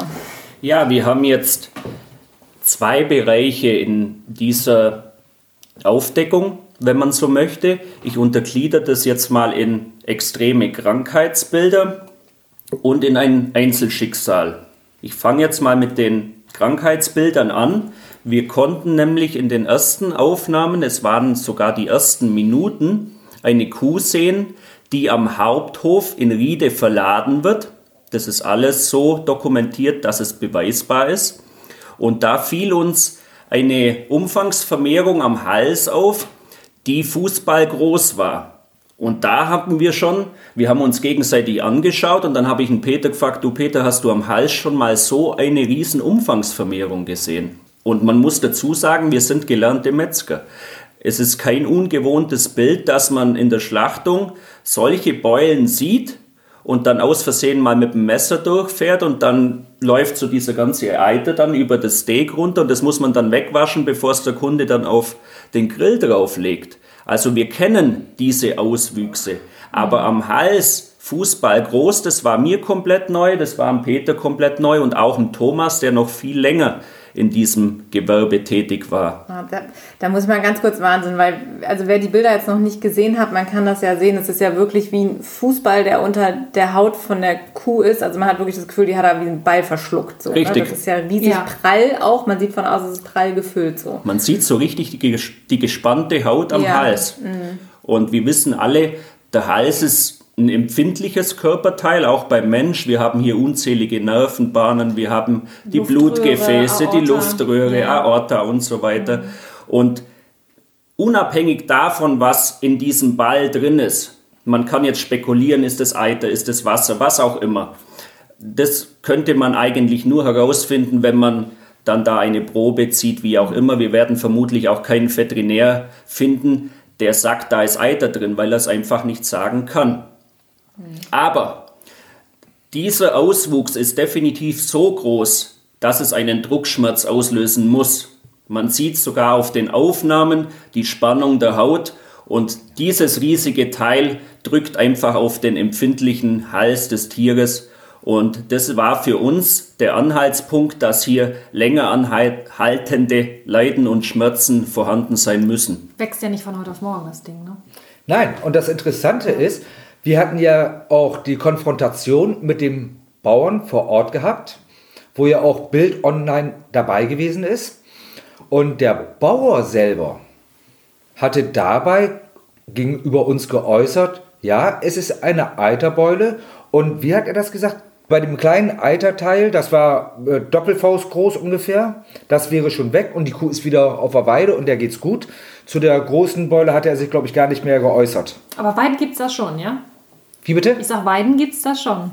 Ja, wir haben jetzt zwei Bereiche in dieser Aufdeckung, wenn man so möchte. Ich untergliedere das jetzt mal in extreme Krankheitsbilder und in ein Einzelschicksal. Ich fange jetzt mal mit den Krankheitsbildern an. Wir konnten nämlich in den ersten Aufnahmen, es waren sogar die ersten Minuten, eine Kuh sehen, die am Haupthof in Riede verladen wird. Das ist alles so dokumentiert, dass es beweisbar ist. Und da fiel uns eine Umfangsvermehrung am Hals auf, die fußballgroß war. Und da haben wir schon, wir haben uns gegenseitig angeschaut und dann habe ich einen Peter gefragt, du Peter, hast du am Hals schon mal so eine riesen Umfangsvermehrung gesehen? Und man muss dazu sagen, wir sind gelernte Metzger. Es ist kein ungewohntes Bild, dass man in der Schlachtung solche Beulen sieht und dann aus Versehen mal mit dem Messer durchfährt und dann läuft so dieser ganze Eiter dann über das Steak runter und das muss man dann wegwaschen, bevor es der Kunde dann auf den Grill drauflegt. Also wir kennen diese Auswüchse, aber am Hals Fußball groß, das war mir komplett neu, das war am Peter komplett neu und auch dem Thomas, der noch viel länger in diesem Gewerbe tätig war. Da, da, muss man ganz kurz Wahnsinn, weil, also wer die Bilder jetzt noch nicht gesehen hat, man kann das ja sehen, es ist ja wirklich wie ein Fußball, der unter der Haut von der Kuh ist. Also man hat wirklich das Gefühl, die hat da wie einen Ball verschluckt. So, richtig. Ne? Das ist ja riesig ja. prall auch, man sieht von außen, es ist prall gefüllt. So. Man sieht so richtig die, die gespannte Haut am ja. Hals. Mhm. Und wir wissen alle, der Hals ist ein empfindliches Körperteil, auch beim Mensch. Wir haben hier unzählige Nervenbahnen, wir haben die Luftröhre, Blutgefäße, Aorta. die Luftröhre, ja. Aorta und so weiter. Und unabhängig davon, was in diesem Ball drin ist, man kann jetzt spekulieren, ist es Eiter, ist es Wasser, was auch immer. Das könnte man eigentlich nur herausfinden, wenn man dann da eine Probe zieht, wie auch immer. Wir werden vermutlich auch keinen Veterinär finden, der sagt, da ist Eiter drin, weil er es einfach nicht sagen kann. Aber dieser Auswuchs ist definitiv so groß, dass es einen Druckschmerz auslösen muss. Man sieht sogar auf den Aufnahmen die Spannung der Haut und dieses riesige Teil drückt einfach auf den empfindlichen Hals des Tieres. Und das war für uns der Anhaltspunkt, dass hier länger anhaltende Leiden und Schmerzen vorhanden sein müssen. Wächst ja nicht von heute auf morgen das Ding, ne? Nein, und das Interessante ist, wir hatten ja auch die Konfrontation mit dem Bauern vor Ort gehabt, wo ja auch Bild online dabei gewesen ist. Und der Bauer selber hatte dabei gegenüber uns geäußert, ja, es ist eine Eiterbeule. Und wie hat er das gesagt? Bei dem kleinen Eiterteil, das war äh, Doppelfaust groß ungefähr, das wäre schon weg und die Kuh ist wieder auf der Weide und der geht's gut. Zu der großen Beule hat er sich, glaube ich, gar nicht mehr geäußert. Aber weit gibt es das schon, ja? Wie bitte? Ich sag, Weiden gibt es das schon.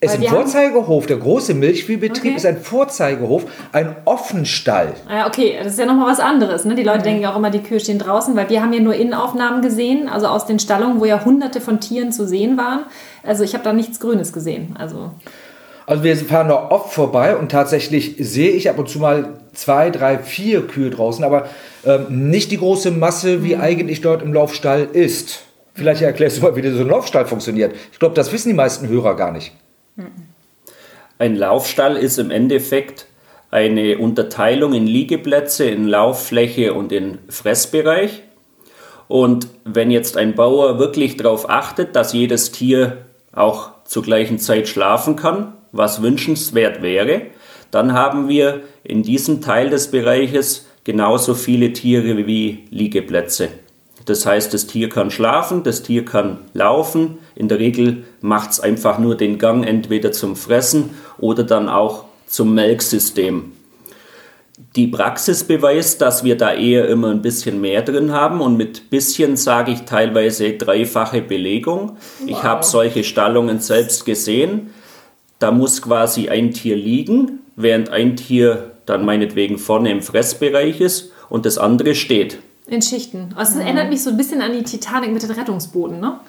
Es ist ein Vorzeigehof. Der große Milchviehbetrieb okay. ist ein Vorzeigehof, ein Offenstall. Ja, okay, das ist ja nochmal was anderes. Ne? Die Leute mhm. denken ja auch immer, die Kühe stehen draußen, weil wir haben ja nur Innenaufnahmen gesehen, also aus den Stallungen, wo ja hunderte von Tieren zu sehen waren. Also ich habe da nichts Grünes gesehen. Also. Also wir fahren da oft vorbei und tatsächlich sehe ich ab und zu mal zwei, drei, vier Kühe draußen, aber ähm, nicht die große Masse, wie mhm. eigentlich dort im Laufstall ist. Vielleicht erklärst du mal, wie so ein Laufstall funktioniert. Ich glaube, das wissen die meisten Hörer gar nicht. Ein Laufstall ist im Endeffekt eine Unterteilung in Liegeplätze, in Lauffläche und in Fressbereich. Und wenn jetzt ein Bauer wirklich darauf achtet, dass jedes Tier auch zur gleichen Zeit schlafen kann, was wünschenswert wäre, dann haben wir in diesem Teil des Bereiches genauso viele Tiere wie Liegeplätze. Das heißt, das Tier kann schlafen, das Tier kann laufen. In der Regel macht es einfach nur den Gang entweder zum Fressen oder dann auch zum Melksystem. Die Praxis beweist, dass wir da eher immer ein bisschen mehr drin haben und mit bisschen sage ich teilweise dreifache Belegung. Wow. Ich habe solche Stallungen selbst gesehen. Da muss quasi ein Tier liegen, während ein Tier dann meinetwegen vorne im Fressbereich ist und das andere steht. In Schichten. Also es erinnert mich so ein bisschen an die Titanic mit den Rettungsbooten, ne?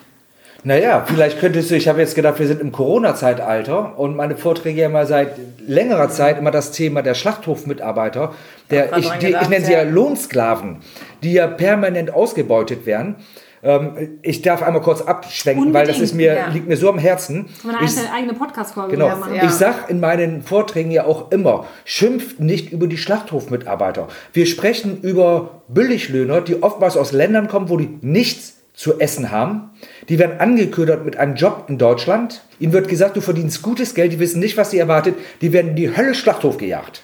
Naja, vielleicht könntest du, ich habe jetzt gedacht, wir sind im Corona-Zeitalter und meine Vorträge ja immer seit längerer Zeit immer das Thema der Schlachthofmitarbeiter, der, ich, die, ich nenne sie ja Lohnsklaven, die ja permanent ausgebeutet werden. Ähm, ich darf einmal kurz abschwenken, Unbedingt, weil das ist mir, ja. liegt mir so am Herzen. Meine ich, eigene Podcast-Folge. Genau. Ja. Ich sage in meinen Vorträgen ja auch immer, schimpft nicht über die Schlachthofmitarbeiter. Wir sprechen über Billiglöhner, die oftmals aus Ländern kommen, wo die nichts zu essen haben. Die werden angeködert mit einem Job in Deutschland. Ihnen wird gesagt, du verdienst gutes Geld, die wissen nicht, was sie erwartet. Die werden in die Hölle Schlachthof gejagt.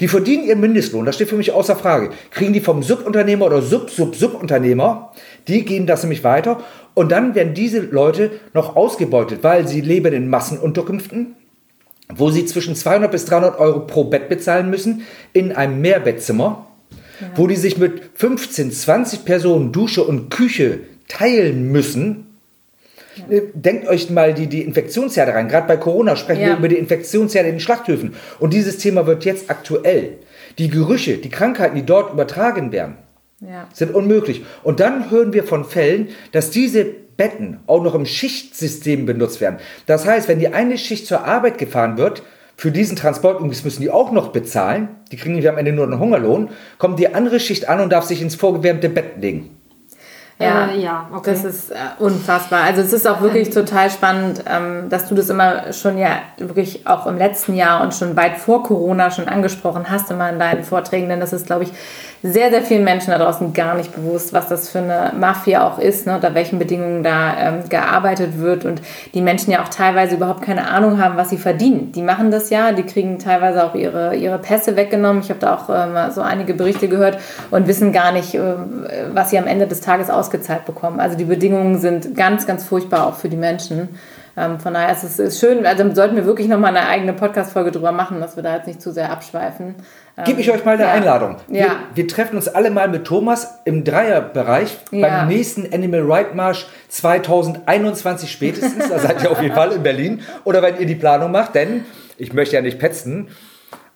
Die verdienen ihren Mindestlohn, das steht für mich außer Frage. Kriegen die vom Subunternehmer oder Sub-Sub-Subunternehmer, die gehen das nämlich weiter und dann werden diese Leute noch ausgebeutet, weil sie leben in Massenunterkünften, wo sie zwischen 200 bis 300 Euro pro Bett bezahlen müssen, in einem Mehrbettzimmer, ja. wo die sich mit 15, 20 Personen Dusche und Küche teilen müssen. Äh, Denkt euch mal die, die Infektionsherde rein. Gerade bei Corona sprechen Ja. wir über die Infektionsherde in den Schlachthöfen. Und dieses Thema wird jetzt aktuell. Die Gerüche, die Krankheiten, die dort übertragen werden, Ja. sind unmöglich. Und dann hören wir von Fällen, dass diese Betten auch noch im Schichtsystem benutzt werden. Das heißt, wenn die eine Schicht zur Arbeit gefahren wird, für diesen Transport, und das müssen die auch noch bezahlen, die kriegen nämlich am Ende nur einen Hungerlohn, kommt die andere Schicht an und darf sich ins vorgewärmte Bett legen. Ja, Äh, ja, okay. Das ist äh, unfassbar. Also es ist auch wirklich *laughs* total spannend, ähm, dass du das immer schon ja wirklich auch im letzten Jahr und schon weit vor Corona schon angesprochen hast, immer in deinen Vorträgen, denn das ist, glaube ich, sehr, sehr vielen Menschen da draußen gar nicht bewusst, was das für eine Mafia auch ist, ne, unter welchen Bedingungen da ähm, gearbeitet wird und die Menschen ja auch teilweise überhaupt keine Ahnung haben, was sie verdienen. Die machen das ja, die kriegen teilweise auch ihre, ihre Pässe weggenommen. Ich habe da auch ähm, so einige Berichte gehört und wissen gar nicht, ähm, was sie am Ende des Tages ausgezahlt bekommen. Also die Bedingungen sind ganz, ganz furchtbar auch für die Menschen. Ähm, von daher ist es ist schön, also sollten wir wirklich nochmal eine eigene Podcast-Folge drüber machen, dass wir da jetzt nicht zu sehr abschweifen. Gebe ich euch mal eine ja. Einladung. Wir, Ja. wir treffen uns alle mal mit Thomas im Dreierbereich Ja. beim nächsten Animal Right Marsch 2021 spätestens. Da seid ihr auf jeden Fall in Berlin. Oder wenn ihr die Planung macht, denn ich möchte ja nicht petzen,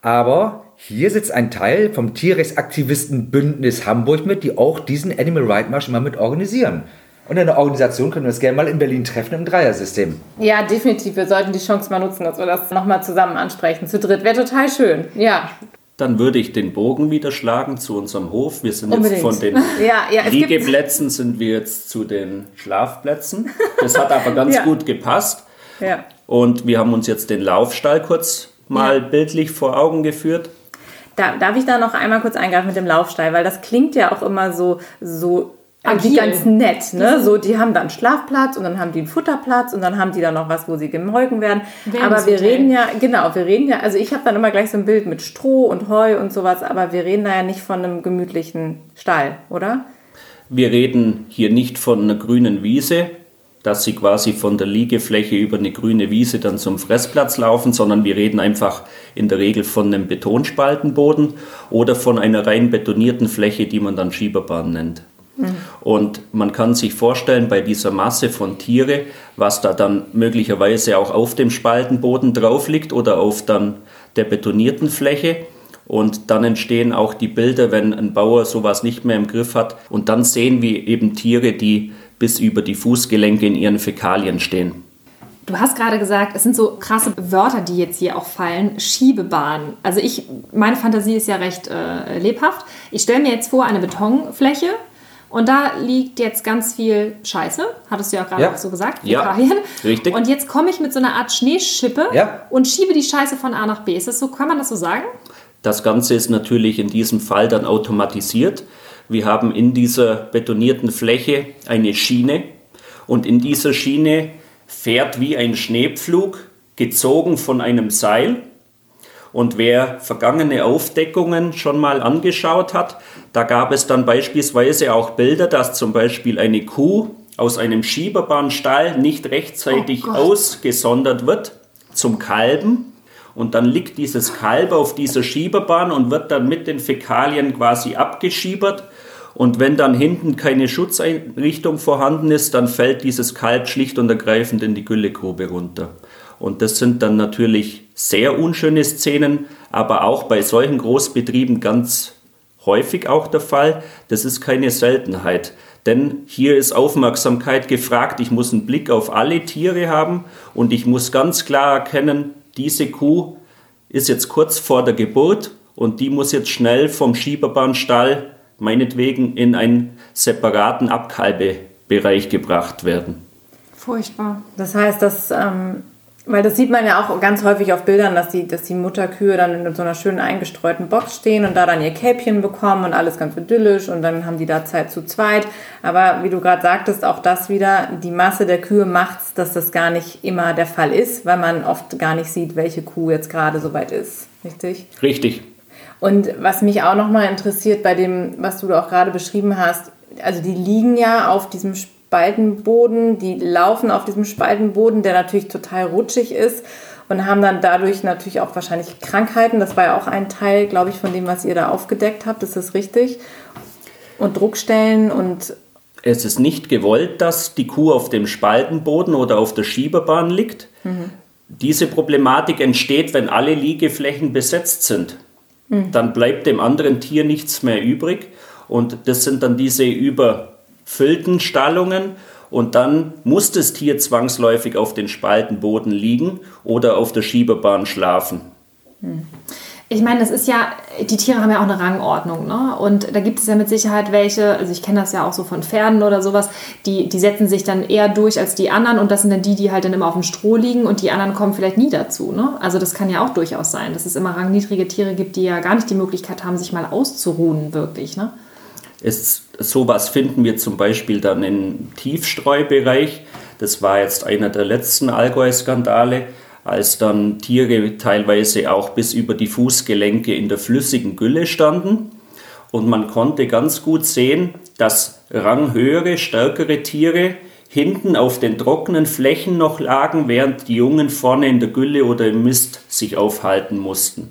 aber hier sitzt ein Teil vom Tierrechtsaktivisten-Bündnis Hamburg mit, die auch diesen Animal Right Marsch immer mit organisieren. Und in der Organisation können wir uns gerne mal in Berlin treffen im Dreiersystem. Ja, definitiv. Wir sollten die Chance mal nutzen, dass wir das nochmal zusammen ansprechen. Zu dritt wäre total schön. Ja, Dann würde ich den Bogen wieder schlagen zu unserem Hof. Wir sind Unbedingt. jetzt von den *laughs* Ja, ja, Liegeplätzen sind wir jetzt zu den Schlafplätzen. Das hat aber *laughs* ganz Ja. gut gepasst. ja. Und wir haben uns jetzt den Laufstall kurz mal bildlich vor Augen geführt. Da, darf ich da noch einmal kurz eingreifen mit dem Laufstall, weil das klingt ja auch immer so, so Agil. ganz nett, ne? So, die haben dann einen Schlafplatz und dann haben die einen Futterplatz und dann haben die da noch was, wo sie gemolken werden. Aber wir reden ja, genau, wir reden ja, also ich habe dann immer gleich so ein Bild mit Stroh und Heu und sowas, aber wir reden da ja nicht von einem gemütlichen Stall, oder? Wir reden hier nicht von einer grünen Wiese, dass sie quasi von der Liegefläche über eine grüne Wiese dann zum Fressplatz laufen, sondern wir reden einfach in der Regel von einem Betonspaltenboden oder von einer rein betonierten Fläche, die man dann Schieberbahn nennt. Und man kann sich vorstellen, bei dieser Masse von Tiere, was da dann möglicherweise auch auf dem Spaltenboden drauf liegt oder auf dann der betonierten Fläche. Und dann entstehen auch die Bilder, wenn ein Bauer sowas nicht mehr im Griff hat. Und dann sehen wir eben Tiere, die bis über die Fußgelenke in ihren Fäkalien stehen. Du hast gerade gesagt, es sind so krasse Wörter, die jetzt hier auch fallen. Schiebebahn. Also ich, meine Fantasie ist ja recht äh, lebhaft. Ich stelle mir jetzt vor, eine Betonfläche und da liegt jetzt ganz viel Scheiße. Hattest du ja auch gerade Ja. auch so gesagt. Ja, Fäkalien. richtig. Und jetzt komme ich mit so einer Art Schneeschippe Ja. und schiebe die Scheiße von A nach B. Ist das so, kann man das so sagen? Das Ganze ist natürlich in diesem Fall dann automatisiert. Wir haben in dieser betonierten Fläche eine Schiene und in dieser Schiene fährt wie ein Schneepflug, gezogen von einem Seil. Und wer vergangene Aufdeckungen schon mal angeschaut hat, da gab es dann beispielsweise auch Bilder, dass zum Beispiel eine Kuh aus einem Schieberbahnstall nicht rechtzeitig Oh ausgesondert wird zum Kalben. Und dann liegt dieses Kalb auf dieser Schieberbahn und wird dann mit den Fäkalien quasi abgeschiebert. Und wenn dann hinten keine Schutzeinrichtung vorhanden ist, dann fällt dieses Kalb schlicht und ergreifend in die Güllegrube runter. Und das sind dann natürlich sehr unschöne Szenen, aber auch bei solchen Großbetrieben ganz häufig auch der Fall. Das ist keine Seltenheit. Denn hier ist Aufmerksamkeit gefragt. Ich muss einen Blick auf alle Tiere haben und ich muss ganz klar erkennen, diese Kuh ist jetzt kurz vor der Geburt und die muss jetzt schnell vom Schieberbahnstall meinetwegen in einen separaten Abkalbebereich gebracht werden. Furchtbar. Das heißt, dass, ähm, weil das sieht man ja auch ganz häufig auf Bildern, dass die, dass die Mutterkühe dann in so einer schönen eingestreuten Box stehen und da dann ihr Kälbchen bekommen und alles ganz idyllisch und dann haben die da Zeit zu zweit. Aber wie du gerade sagtest, auch das wieder, die Masse der Kühe macht's, dass das gar nicht immer der Fall ist, weil man oft gar nicht sieht, welche Kuh jetzt gerade soweit ist. Richtig? Richtig. Und was mich auch nochmal interessiert bei dem, was du da auch gerade beschrieben hast, also die liegen ja auf diesem Spaltenboden, die laufen auf diesem Spaltenboden, der natürlich total rutschig ist und haben dann dadurch natürlich auch wahrscheinlich Krankheiten. Das war ja auch ein Teil, glaube ich, von dem, was ihr da aufgedeckt habt. Ist das richtig? Und Druckstellen und es ist nicht gewollt, dass die Kuh auf dem Spaltenboden oder auf der Schieberbahn liegt. Mhm. Diese Problematik entsteht, wenn alle Liegeflächen besetzt sind. Mhm. Dann bleibt dem anderen Tier nichts mehr übrig. Und das sind dann diese überfüllten Stallungen. Und dann muss das Tier zwangsläufig auf den Spaltenboden liegen oder auf der Schieberbahn schlafen. Mhm. Ich meine, das ist ja, die Tiere haben ja auch eine Rangordnung, ne? Und da gibt es ja mit Sicherheit welche, also ich kenne das ja auch so von Pferden oder sowas, die, die setzen sich dann eher durch als die anderen und das sind dann die, die halt dann immer auf dem Stroh liegen und die anderen kommen vielleicht nie dazu, ne? Also das kann ja auch durchaus sein, dass es immer rangniedrige Tiere gibt, die ja gar nicht die Möglichkeit haben, sich mal auszuruhen, wirklich, ne? Ist, sowas finden wir zum Beispiel dann im Tiefstreubereich. Das war jetzt einer der letzten Allgäu-Skandale als dann Tiere teilweise auch bis über die Fußgelenke in der flüssigen Gülle standen. Und man konnte ganz gut sehen, dass ranghöhere, stärkere Tiere hinten auf den trockenen Flächen noch lagen, während die Jungen vorne in der Gülle oder im Mist sich aufhalten mussten.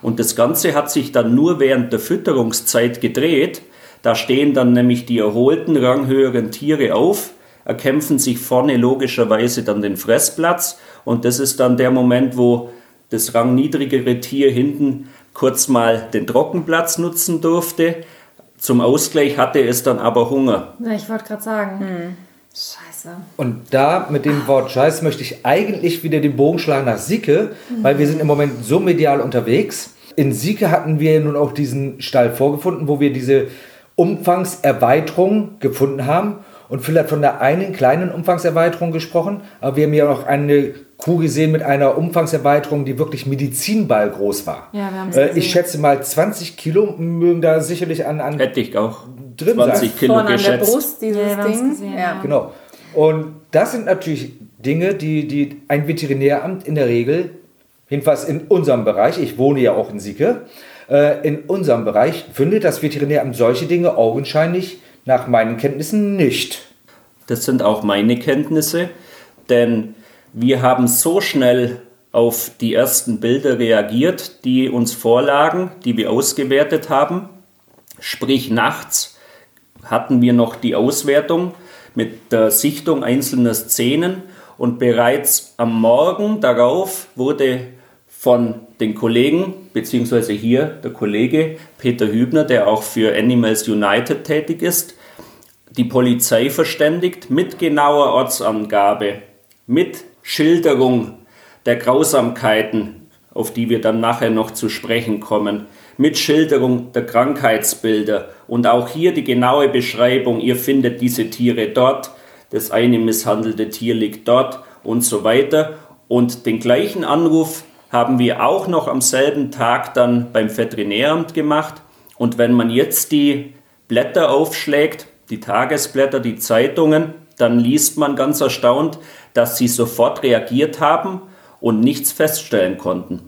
Und das Ganze hat sich dann nur während der Fütterungszeit gedreht. Da stehen dann nämlich die erholten, ranghöheren Tiere auf, erkämpfen sich vorne logischerweise dann den Fressplatz und das ist dann der Moment, wo das rangniedrigere Tier hinten kurz mal den Trockenplatz nutzen durfte. Zum Ausgleich hatte es dann aber Hunger. Ja, ich wollte gerade sagen. Hm. Scheiße. Und da mit dem Wort Scheiß möchte ich eigentlich wieder den Bogen schlagen nach Sieke, mhm. weil wir sind im Moment so medial unterwegs. In Sieke hatten wir nun auch diesen Stall vorgefunden, wo wir diese Umfangserweiterung gefunden haben. Und Phil hat von der einen kleinen Umfangserweiterung gesprochen, aber wir haben ja auch eine Kuh gesehen mit einer Umfangserweiterung, die wirklich Medizinball groß war. Ja, wir haben äh, ich schätze mal 20 Kilo mögen da sicherlich an, an Hätte ich auch drin 20 sein. Kilo Vorne geschätzt. An der Brust dieses ja, Ding. Gesehen, ja. Genau. Und das sind natürlich Dinge, die, die ein Veterinäramt in der Regel, jedenfalls in unserem Bereich, ich wohne ja auch in Sieke, äh, in unserem Bereich findet das Veterinäramt solche Dinge augenscheinlich nach meinen Kenntnissen nicht. Das sind auch meine Kenntnisse, denn wir haben so schnell auf die ersten Bilder reagiert, die uns vorlagen, die wir ausgewertet haben. Sprich, nachts hatten wir noch die Auswertung mit der Sichtung einzelner Szenen und bereits am Morgen darauf wurde von den Kollegen, beziehungsweise hier der Kollege Peter Hübner, der auch für Animals United tätig ist, die Polizei verständigt mit genauer Ortsangabe, mit Schilderung der Grausamkeiten, auf die wir dann nachher noch zu sprechen kommen, mit Schilderung der Krankheitsbilder und auch hier die genaue Beschreibung, ihr findet diese Tiere dort, das eine misshandelte Tier liegt dort und so weiter. Und den gleichen Anruf haben wir auch noch am selben Tag dann beim Veterinäramt gemacht. Und wenn man jetzt die Blätter aufschlägt, die Tagesblätter, die Zeitungen, dann liest man ganz erstaunt, dass sie sofort reagiert haben und nichts feststellen konnten.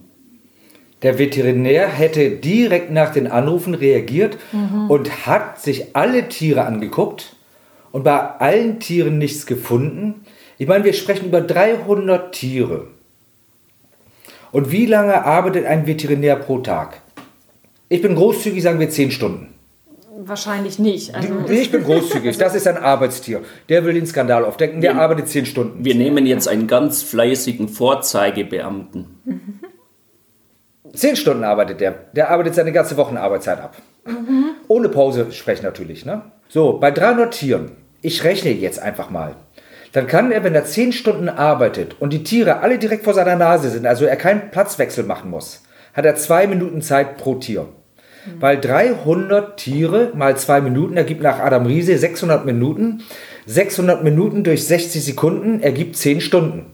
Der Veterinär hätte direkt nach den Anrufen reagiert mhm. und hat sich alle Tiere angeguckt und bei allen Tieren nichts gefunden. Ich meine, wir sprechen über 300 Tiere. Und wie lange arbeitet ein Veterinär pro Tag? Ich bin großzügig, sagen wir 10 Stunden. Wahrscheinlich nicht. Also ich bin großzügig. Das ist ein Arbeitstier. Der will den Skandal aufdecken. Der wir, arbeitet zehn Stunden. Wir nehmen jetzt einen ganz fleißigen Vorzeigebeamten. Zehn Stunden arbeitet der. Der arbeitet seine ganze Wochenarbeitszeit ab. Mhm. Ohne Pause sprechen natürlich. Ne? So, bei 300 Tieren. Ich rechne jetzt einfach mal. Dann kann er, wenn er zehn Stunden arbeitet und die Tiere alle direkt vor seiner Nase sind, also er keinen Platzwechsel machen muss, hat er zwei Minuten Zeit pro Tier. Mhm. Weil 300 Tiere mal zwei Minuten ergibt nach Adam Riese 600 Minuten. 600 Minuten durch 60 Sekunden ergibt 10 Stunden.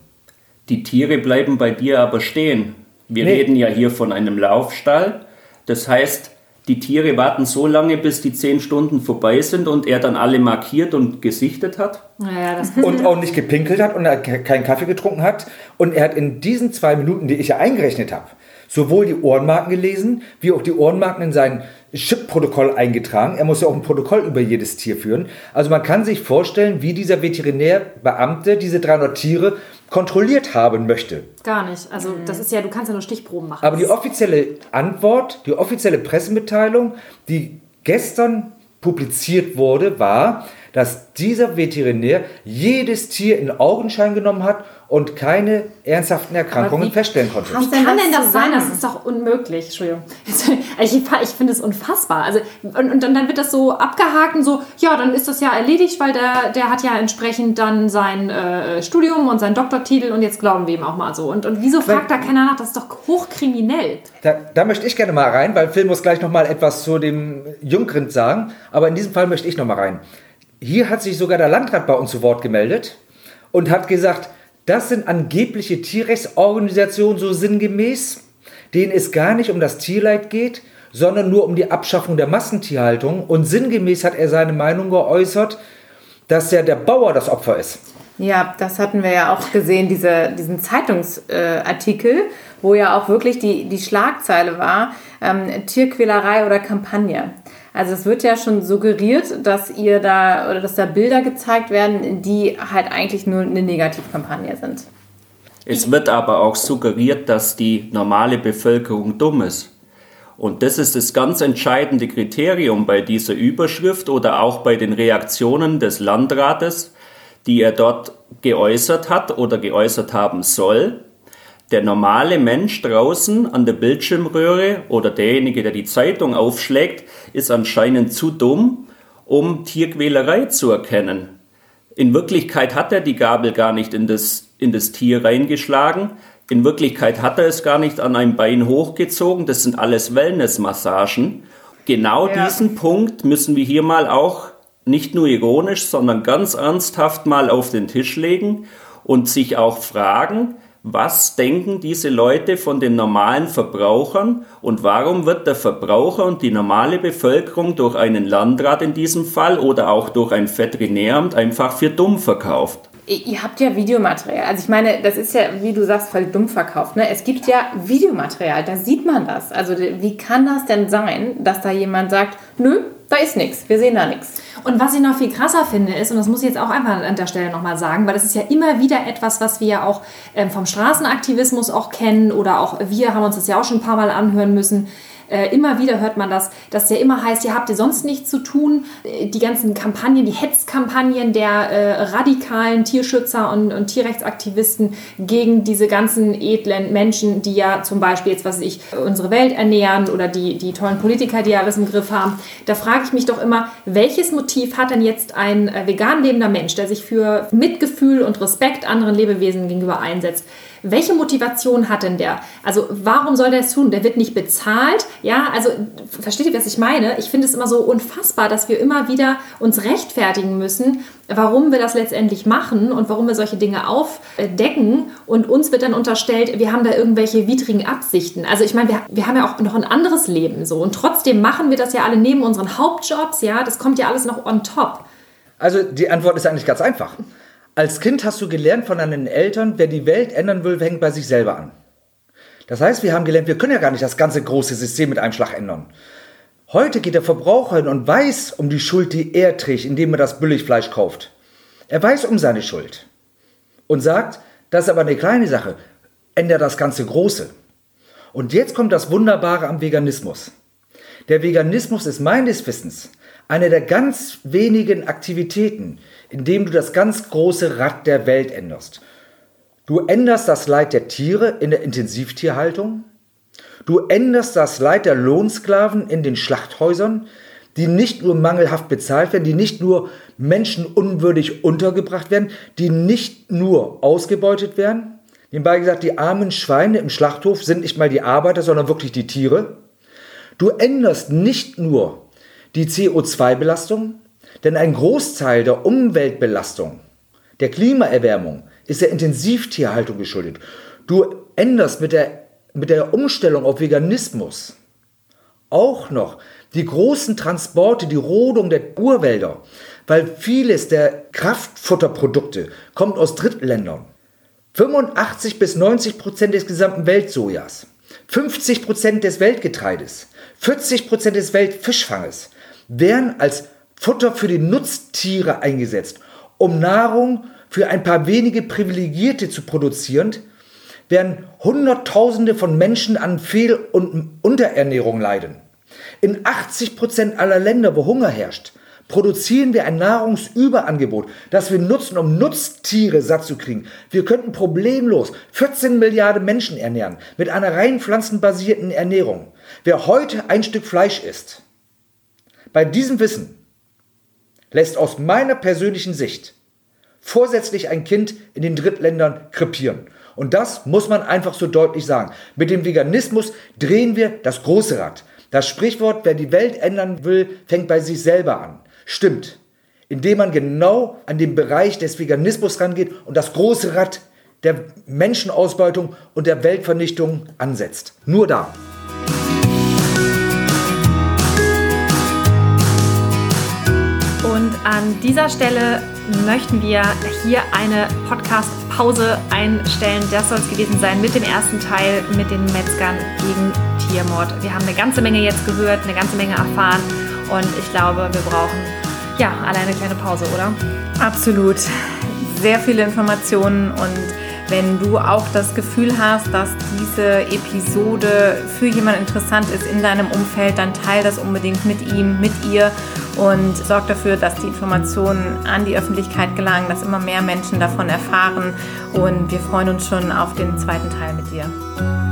Die Tiere bleiben bei dir aber stehen. Wir nee. reden ja hier von einem Laufstall. Das heißt, die Tiere warten so lange, bis die 10 Stunden vorbei sind und er dann alle markiert und gesichtet hat. Ja, und auch nicht gepinkelt hat und er keinen Kaffee getrunken hat. Und er hat in diesen zwei Minuten, die ich ja eingerechnet habe, sowohl die Ohrenmarken gelesen, wie auch die Ohrenmarken in sein Chip-Protokoll eingetragen. Er muss ja auch ein Protokoll über jedes Tier führen. Also man kann sich vorstellen, wie dieser Veterinärbeamte diese 300 Tiere kontrolliert haben möchte. Gar nicht. Also das ist ja, du kannst ja nur Stichproben machen. Aber die offizielle Antwort, die offizielle Pressemitteilung, die gestern publiziert wurde, war, dass dieser Veterinär jedes Tier in Augenschein genommen hat und keine ernsthaften Erkrankungen wie feststellen konnte. Kann das denn das sein? Das ist doch unmöglich. Entschuldigung. *laughs* Ich, ich finde es unfassbar. Also, und, und dann, dann wird das so abgehakt und so, ja, dann ist das ja erledigt, weil der, der hat ja entsprechend dann sein äh, Studium und seinen Doktortitel und jetzt glauben wir ihm auch mal so. Und, und wieso fragt da keiner nach? Das ist doch hochkriminell. Da, da möchte ich gerne mal rein, weil Phil muss gleich noch mal etwas zu dem Jungrind sagen. Aber in diesem Fall möchte ich noch mal rein. Hier hat sich sogar der Landrat bei uns zu Wort gemeldet und hat gesagt, das sind angebliche Tierrechtsorganisationen so sinngemäß, denen es gar nicht um das Tierleid geht, sondern nur um die Abschaffung der Massentierhaltung. Und sinngemäß hat er seine Meinung geäußert, dass ja der Bauer das Opfer ist. Ja, das hatten wir ja auch gesehen, diese, diesen Zeitungsartikel, äh, wo ja auch wirklich die, die Schlagzeile war, ähm, Tierquälerei oder Kampagne. Also es wird ja schon suggeriert, dass ihr da oder dass da Bilder gezeigt werden, die halt eigentlich nur eine Negativkampagne sind. Es wird aber auch suggeriert, dass die normale Bevölkerung dumm ist. Und das ist das ganz entscheidende Kriterium bei dieser Überschrift oder auch bei den Reaktionen des Landrates, die er dort geäußert hat oder geäußert haben soll. Der normale Mensch draußen an der Bildschirmröhre oder derjenige, der die Zeitung aufschlägt, ist anscheinend zu dumm, um Tierquälerei zu erkennen. In Wirklichkeit hat er die Gabel gar nicht in das, in das Tier reingeschlagen. In Wirklichkeit hat er es gar nicht an einem Bein hochgezogen. Das sind alles Wellnessmassagen. Genau Ja. diesen Punkt müssen wir hier mal auch nicht nur ironisch, sondern ganz ernsthaft mal auf den Tisch legen und sich auch fragen, was denken diese Leute von den normalen Verbrauchern und warum wird der Verbraucher und die normale Bevölkerung durch einen Landrat in diesem Fall oder auch durch ein Veterinäramt einfach für dumm verkauft? Ihr habt ja Videomaterial. Also ich meine, das ist ja, wie du sagst, voll dumm verkauft. Ne? Es gibt ja Videomaterial, da sieht man das. Also wie kann das denn sein, dass da jemand sagt, nö, da ist nichts, wir sehen da nichts. Und was ich noch viel krasser finde, ist, und das muss ich jetzt auch einfach an der Stelle nochmal sagen, weil das ist ja immer wieder etwas, was wir ja auch ähm, vom Straßenaktivismus auch kennen oder auch wir haben uns das ja auch schon ein paar Mal anhören müssen. Äh, immer wieder hört man das, dass ja immer heißt, ja, habt ihr sonst nichts zu tun? Äh, Die ganzen Kampagnen, die Hetzkampagnen der äh, radikalen Tierschützer und, und Tierrechtsaktivisten gegen diese ganzen edlen Menschen, die ja zum Beispiel jetzt, was ich, unsere Welt ernähren oder die, die tollen Politiker, die ja alles im Griff haben. Da frage ich mich doch immer, welches Motiv hat denn jetzt ein äh, vegan lebender Mensch, der sich für Mitgefühl und Respekt anderen Lebewesen gegenüber einsetzt? Welche Motivation hat denn der? Also warum soll der es tun? Der wird nicht bezahlt. Ja, also versteht ihr, was ich meine? Ich finde es immer so unfassbar, dass wir immer wieder uns rechtfertigen müssen, warum wir das letztendlich machen und warum wir solche Dinge aufdecken. Und uns wird dann unterstellt, wir haben da irgendwelche widrigen Absichten. Also ich meine, wir, wir haben ja auch noch ein anderes Leben so. Und trotzdem machen wir das ja alle neben unseren Hauptjobs. Ja, das kommt ja alles noch on top. Also die Antwort ist eigentlich ganz einfach. Als Kind hast du gelernt von deinen Eltern, wer die Welt ändern will, fängt bei sich selber an. Das heißt, wir haben gelernt, wir können ja gar nicht das ganze große System mit einem Schlag ändern. Heute geht der Verbraucher hin und weiß um die Schuld, die er trägt, indem er das Billigfleisch kauft. Er weiß um seine Schuld. Und sagt, das ist aber eine kleine Sache, ändert das ganze Große. Und jetzt kommt das Wunderbare am Veganismus. Der Veganismus ist meines Wissens eine der ganz wenigen Aktivitäten, in dem du das ganz große Rad der Welt änderst. Du änderst das Leid der Tiere in der Intensivtierhaltung. Du änderst das Leid der Lohnsklaven in den Schlachthäusern, die nicht nur mangelhaft bezahlt werden, die nicht nur menschenunwürdig untergebracht werden, die nicht nur ausgebeutet werden. Nebenbei gesagt, die armen Schweine im Schlachthof sind nicht mal die Arbeiter, sondern wirklich die Tiere. Du änderst nicht nur die CO2-Belastung, denn ein Großteil der Umweltbelastung, der Klimaerwärmung, ist der Intensivtierhaltung geschuldet. Du änderst mit der, mit der Umstellung auf Veganismus auch noch die großen Transporte, die Rodung der Urwälder, weil vieles der Kraftfutterprodukte kommt aus Drittländern. 85 bis 90 Prozent des gesamten Weltsojas, 50 Prozent des Weltgetreides, 40 Prozent des Weltfischfanges werden als Futter für die Nutztiere eingesetzt, um Nahrung für ein paar wenige Privilegierte zu produzieren, während Hunderttausende von Menschen an Fehl- und Unterernährung leiden. In 80 Prozent aller Länder, wo Hunger herrscht, produzieren wir ein Nahrungsüberangebot, das wir nutzen, um Nutztiere satt zu kriegen. Wir könnten problemlos 14 Milliarden Menschen ernähren mit einer rein pflanzenbasierten Ernährung. Wer heute ein Stück Fleisch isst, bei diesem Wissen lässt aus meiner persönlichen Sicht vorsätzlich ein Kind in den Drittländern krepieren. Und das muss man einfach so deutlich sagen. Mit dem Veganismus drehen wir das große Rad. Das Sprichwort, wer die Welt ändern will, fängt bei sich selber an. Stimmt. Indem man genau an den Bereich des Veganismus rangeht und das große Rad der Menschenausbeutung und der Weltvernichtung ansetzt. Nur da. An dieser Stelle möchten wir hier eine Podcast-Pause einstellen. Das soll es gewesen sein mit dem ersten Teil mit den Metzgern gegen Tiermord. Wir haben eine ganze Menge jetzt gehört, eine ganze Menge erfahren und ich glaube, wir brauchen ja alle eine kleine Pause, oder? Absolut. Sehr viele Informationen und wenn du auch das Gefühl hast, dass diese Episode für jemanden interessant ist in deinem Umfeld, dann teile das unbedingt mit ihm, mit ihr und sorg dafür, dass die Informationen an die Öffentlichkeit gelangen, dass immer mehr Menschen davon erfahren. Und wir freuen uns schon auf den zweiten Teil mit dir.